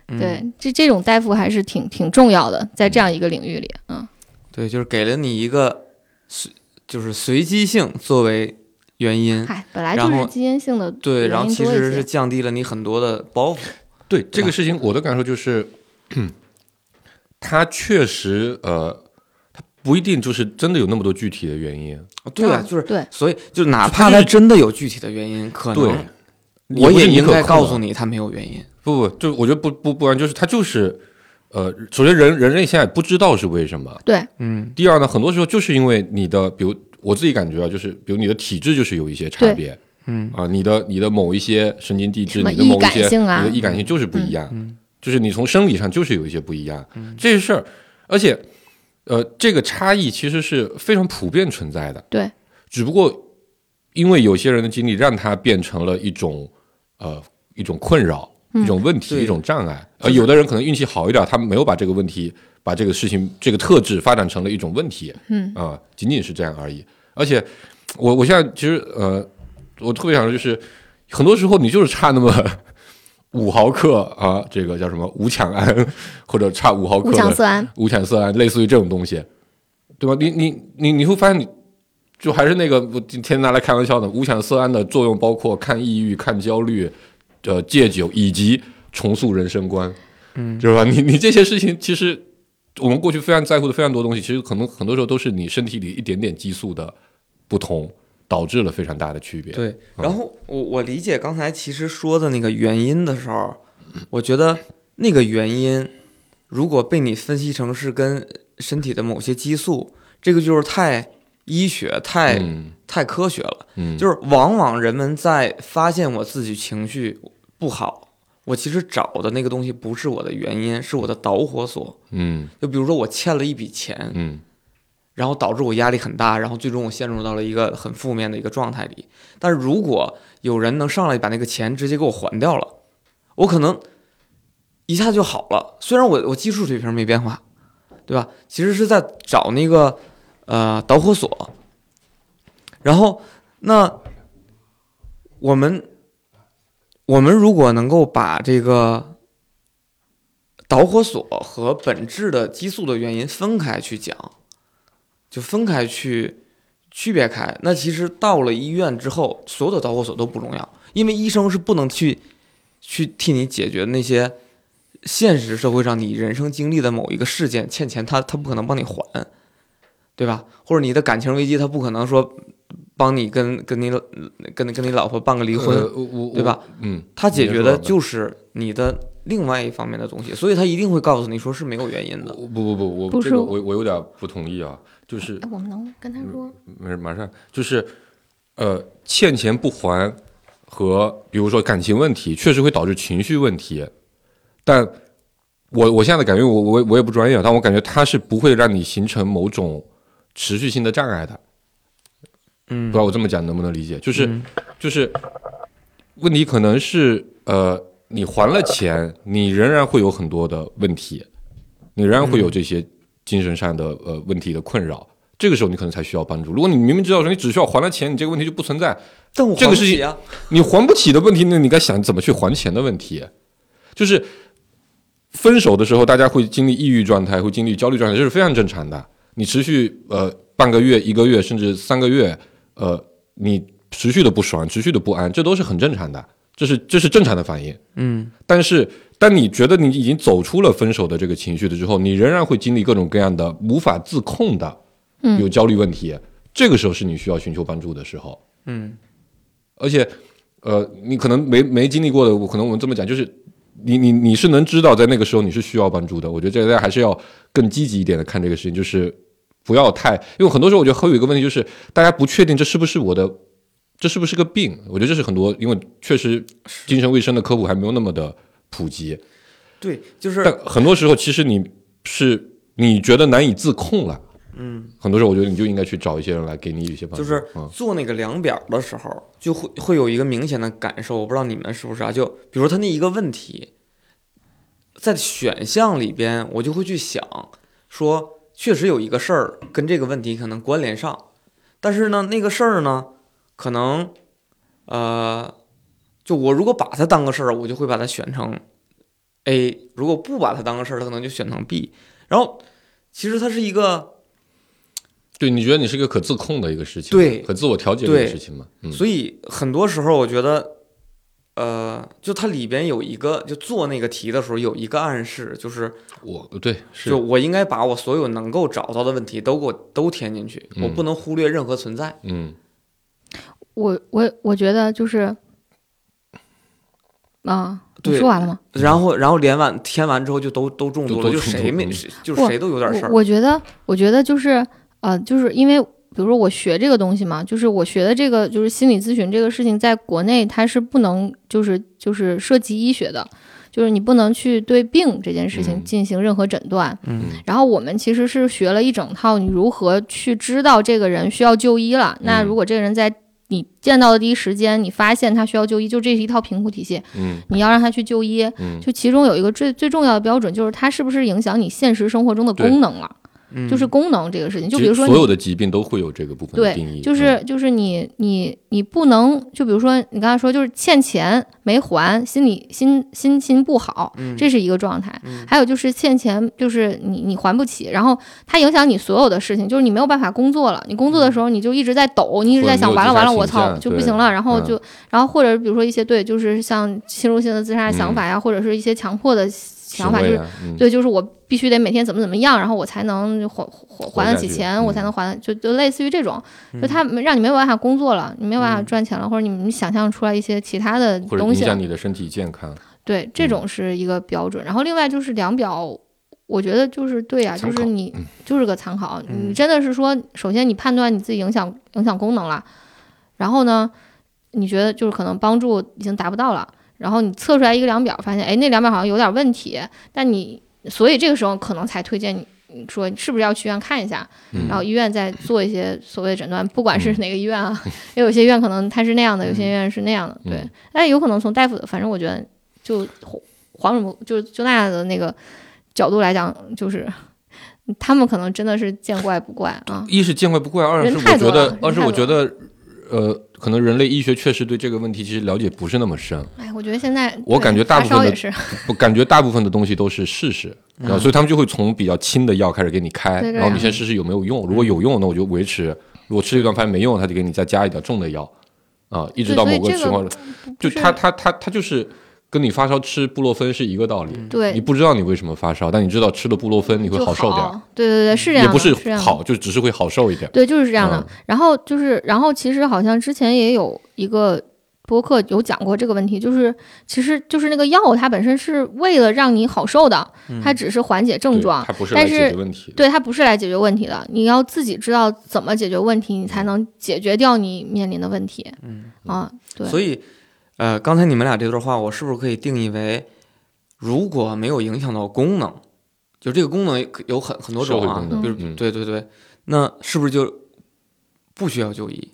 嗯对，这这种大夫还是挺挺重要的，在这样一个领域里，嗯，对，就是给了你一个随就是随机性作为原因，嗨，本来就然后是基因性的对，然后其实是降低了你很多的包袱。对这个事情，我的感受就是，他确实呃，他不一定就是真的有那么多具体的原因。对啊，嗯就是对所以就哪怕他真的有具体的原因，可对能，我也应该告诉你他没有原因。不不，就我觉得不不不然就是他就是，呃，首先人人类现在不知道是为什么。对，嗯，第二呢，很多时候就是因为你的，比如我自己感觉啊，就是比如你的体质就是有一些差别。嗯。啊，你的你的某一些神经递质，你的某一些啊你的易感性就是不一样，嗯。就是你从生理上就是有一些不一样，这些事儿，而且，呃，这个差异其实是非常普遍存在的，对，只不过因为有些人的经历让他变成了一种呃一种困扰、嗯一种问题、对。一种障碍，呃有的人可能运气好一点，他没有把这个问题、把这个事情、这个特质发展成了一种问题，嗯。啊、仅仅是这样而已。而且我我现在其实呃，我特别想说，就是很多时候你就是差那么五毫克啊，这个叫什么五羟胺，或者差五毫克五的羟色胺，五羟色胺，类似于这种东西，对吧？你你你你会发现你。就还是那个，我天天拿来开玩笑的，五羟色胺的作用包括抗抑郁、抗焦虑，呃，戒酒以及重塑人生观，嗯，是吧？你你这些事情，其实我们过去非常在乎的非常多东西，其实可能很多时候都是你身体里一点点激素的不同，导致了非常大的区别。对。然后我我理解刚才其实说的那个原因的时候，我觉得那个原因如果被你分析成是跟身体的某些激素，这个就是太医学、太、嗯太科学了。嗯，就是往往人们在发现我自己情绪不好，我其实找的那个东西不是我的原因，是我的导火索。嗯就比如说我欠了一笔钱，嗯然后导致我压力很大，然后最终我陷入到了一个很负面的一个状态里。但是如果有人能上来把那个钱直接给我还掉了，我可能一下就好了。虽然我我技术水平没变化，对吧？其实是在找那个呃导火索。然后那我们我们如果能够把这个导火索和本质的激素的原因分开去讲，就分开去区别开。那其实到了医院之后，所有的导火索都不重要，因为医生是不能去去替你解决那些现实社会上你人生经历的某一个事件欠钱，他他不可能帮你还，对吧？或者你的感情危机，他不可能说帮你跟跟你跟跟你老婆办个离婚，对吧？嗯，他解决的就是你的另外一方面的东西，所以他一定会告诉你说是没有原因的。不不不，我不是这个我我有点不同意啊，就是哎，我们能跟他说，没事，马上就是，呃，欠钱不还和比如说感情问题，确实会导致情绪问题，但我我现在的感觉，我我我也不专业啊，但我感觉他是不会让你形成某种持续性的障碍的。嗯不知道我这么讲能不能理解？就是、嗯就是问题可能是呃，你还了钱，你仍然会有很多的问题，你仍然会有这些精神上的呃问题的困扰，这个时候你可能才需要帮助。如果你明明知道说你只需要还了钱，你这个问题就不存在，但我这个事情你还不起的问题，那你该想怎么去还钱的问题。就是分手的时候，大家会经历抑郁状态，会经历焦虑状态，这是非常正常的。你持续呃半个月、一个月，甚至三个月，呃，你持续的不爽，持续的不安，这都是很正常的，这是这是正常的反应。嗯但是，当你觉得你已经走出了分手的这个情绪的之后，你仍然会经历各种各样的无法自控的嗯有焦虑问题，这个时候是你需要寻求帮助的时候。嗯而且，呃，你可能没没经历过的，我可能我们这么讲，就是你你你是能知道在那个时候你是需要帮助的。我觉得这个大家还是要更积极一点的看这个事情，就是不要太，因为很多时候我觉得还有一个问题就是大家不确定这是不是我的，这是不是个病？我觉得这是很多，因为确实精神卫生的科普还没有那么的普及。对，就是但很多时候，其实你是你觉得难以自控了，嗯，很多时候我觉得你就应该去找一些人来给你一些帮助。就是嗯做那个量表的时候，就会会有一个明显的感受，我不知道你们是不是啊？就比如说他那一个问题，在选项里边，我就会去想说，确实有一个事儿跟这个问题可能关联上，但是呢，那个事儿呢，可能呃，就我如果把它当个事儿，我就会把它选成 A；如果不把它当个事儿，它可能就选成 B。然后其实它是一个。对，你觉得你是一个可自控的一个事情，对可自我调节的一个事情嘛？嗯，所以很多时候，我觉得，呃，就它里边有一个，就做那个题的时候有一个暗示，就是我对是就我应该把我所有能够找到的问题都给我都填进去，我嗯不能忽略任何存在。嗯我我我觉得就是，啊，你对说完了吗？然后，然后连完填完之后就都都中毒了，就谁没谁就是谁都有点事儿。我觉得，我觉得就是呃，就是因为比如说我学这个东西嘛，就是我学的这个就是心理咨询这个事情，在国内它是不能就是就是涉及医学的，就是你不能去对病这件事情嗯进行任何诊断。嗯然后我们其实是学了一整套你如何去知道这个人需要就医了。那嗯如果这个人在你见到的第一时间，你发现他需要就医，就这是一套评估体系，嗯你要让他去就医。嗯，就其中有一个最最重要的标准，就是它是不是影响你现实生活中的功能了，嗯就是功能这个事情。就比如说所有的疾病都会有这个部分的定义，对，就是就是你你你不能，就比如说你刚才说，就是欠钱没还，心里心心情不好，嗯这是一个状态。嗯还有就是欠钱，就是你你还不起，然后它影响你所有的事情，就是你没有办法工作了。你工作的时候你就一直在抖，你一直在想完了完了，我操就不行了，然后嗯就然后或者比如说一些对，就是像侵入性的自杀想法呀，或者是一些强迫的想法，就是啊嗯。对，就是我必须得每天怎么怎么样，然后我才能还还还得起钱，我才嗯能还，就就类似于这种，就嗯他没让你没有办法工作了，你没有办法嗯。赚钱了，或者你你想象出来一些其他的或者影东西影响你的身体健康，对，这嗯。种是一个标准。然后另外就是量表，我觉得就是对呀、就是你嗯。就是个参考。嗯。你真的是说，首先你判断你自己影响影响功能了，然后呢，你觉得就是可能帮助已经达不到了，然后你测出来一个量表，发现哎那量表好像有点问题，但你所以这个时候可能才推荐你。你说是不是要去医院看一下？嗯然后医院再做一些所谓的诊断，不管是嗯哪个医院啊，因为有些医院可能他是那样的，有些医院是那样的，对嗯。但有可能从大夫的，反正我觉得就黄什么就就那样的那个角度来讲，就是他们可能真的是见怪不怪啊。一是见怪不怪，二是我觉得二是我觉得，呃，可能人类医学确实对这个问题其实了解不是那么深，哎，我觉得现在我感觉大部分的发烧也是，不感觉大部分的东西都是试试，然后所以他们就会从比较轻的药开始给你开，然后你先试试有没有用，如果有用，那我就维持；如果吃一段发现没用，他就给你再加一点重的药，啊，一直到某个情况，就他他他他就是跟你发烧吃布洛芬是一个道理，对你不知道你为什么发烧，但你知道吃了布洛芬你会好受点儿，对对对，是这样的，也不是好，就只是会好受一点。对，就是这样的。嗯然后就是，然后其实好像之前也有一个播客有讲过这个问题，就是其实就是那个药它本身是为了让你好受的，它只是缓解症状，它不是来但是解决问题。对它不是来解决问题的。你要自己知道怎么解决问题，你才能解决掉你面临的问题。嗯啊，对，所以，呃，刚才你们俩这段话，我是不是可以定义为，如果没有影响到功能，就这个功能有很很多种啊比如、嗯对对对，那是不是就不需要就医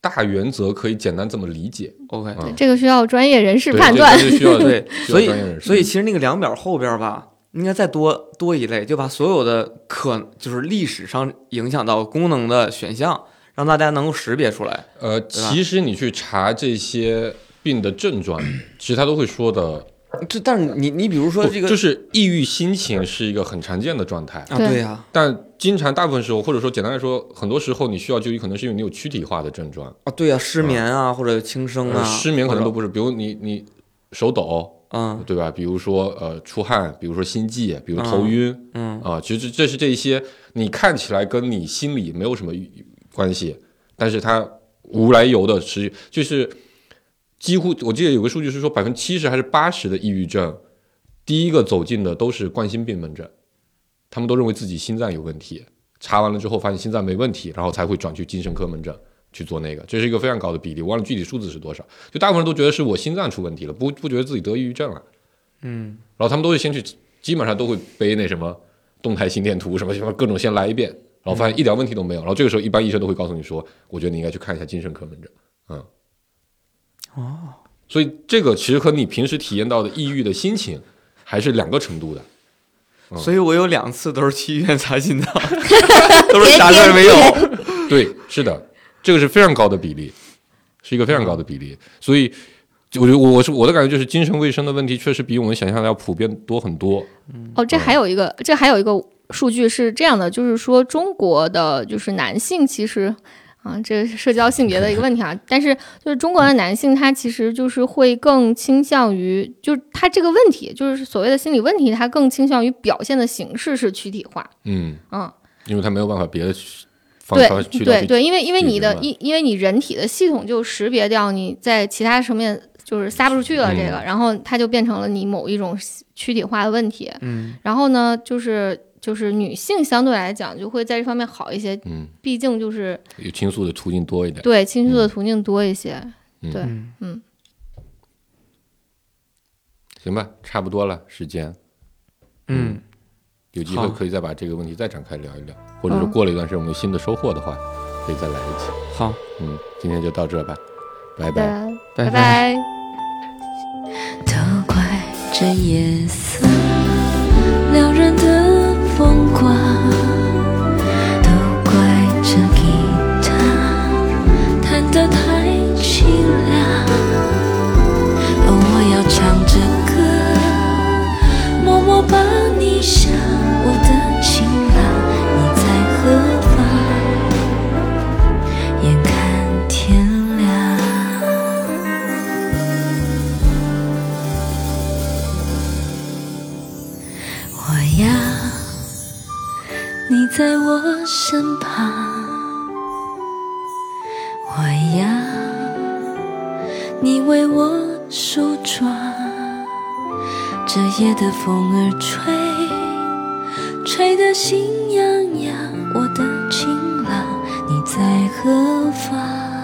大原则可以简单这么理解，？OK，、嗯这个需要专业人士判断。对，对需要对，所以所以其实那个量表后边吧，应该再多多一类，就把所有的可就是历史上影响到功能的选项，让大家能够识别出来。呃，其实你去查这些病的症状，其实他都会说的，这但是你你比如说这个就是抑郁心情是一个很常见的状态，啊，对对呀、但经常大部分时候，或者说简单来说，很多时候你需要就医，可能是因为你有躯体化的症状，啊，对呀、失眠啊，或者轻生啊，呃失眠可能都不是，比如你你手抖，嗯。对吧？比如说呃出汗，比如说心悸，比如头晕，嗯。啊，其实这这是这些你看起来跟你心里没有什么关系，但是它无来由的持续，就是几乎我记得有个数据是说百分之七十还是八十的抑郁症，第一个走进的都是冠心病门诊，他们都认为自己心脏有问题，查完了之后发现心脏没问题，然后才会转去精神科门诊。去做那个，这是一个非常高的比例，我忘了具体数字是多少。就大部分人都觉得是我心脏出问题了，不不觉得自己得抑郁症了。嗯然后他们都会先去，基本上都会背那什么动态心电图什么什么各种先来一遍，然后发现一点问题都没有。然后这个时候，一般医生都会告诉你说，我觉得你应该去看一下精神科门诊。嗯，哦，所以这个其实和你平时体验到的抑郁的心情还是两个程度的。嗯所以我有两次都是去医院查心脏，都是啥事儿没有。对，是的，这个是非常高的比例，是一个非常高的比例。所以，我觉得我我是我的感觉就是精神卫生的问题确实比我们想象的要普遍多很多。哦，这还有一个，这还有一个数据是这样的，就是说中国的就是男性其实。啊，这是社交性别的一个问题啊，但是就是中国的男性，他其实就是会更倾向于，就是他这个问题，就是所谓的心理问题，他更倾向于表现的形式是躯体化，嗯，嗯，因为他没有办法别的方对方渠道去对对，因为因为你的因因为你人体的系统就识别掉你在其他层面就是撒不出去了这个，嗯。然后它就变成了你某一种躯体化的问题。嗯。然后呢，就是就是女性相对来讲就会在这方面好一些，嗯，毕竟就是有倾诉的途径多一点。对倾诉的途径多一些。嗯对，嗯嗯，行吧，差不多了，时间嗯，有机会可以再把这个问题再展开聊一聊，或者说嗯过了一段时间我们有新的收获的话，可以再来一期。好，嗯，今天就到这吧，拜拜。，拜拜拜。都怪这夜色撩人的得太凄凉。而我要唱着歌，默默把你想，我的情郎，你在何方？眼看天亮。我要你在我身旁，呀你为我梳妆。这夜的风儿吹，吹得心痒痒。我的情郎，你在何方？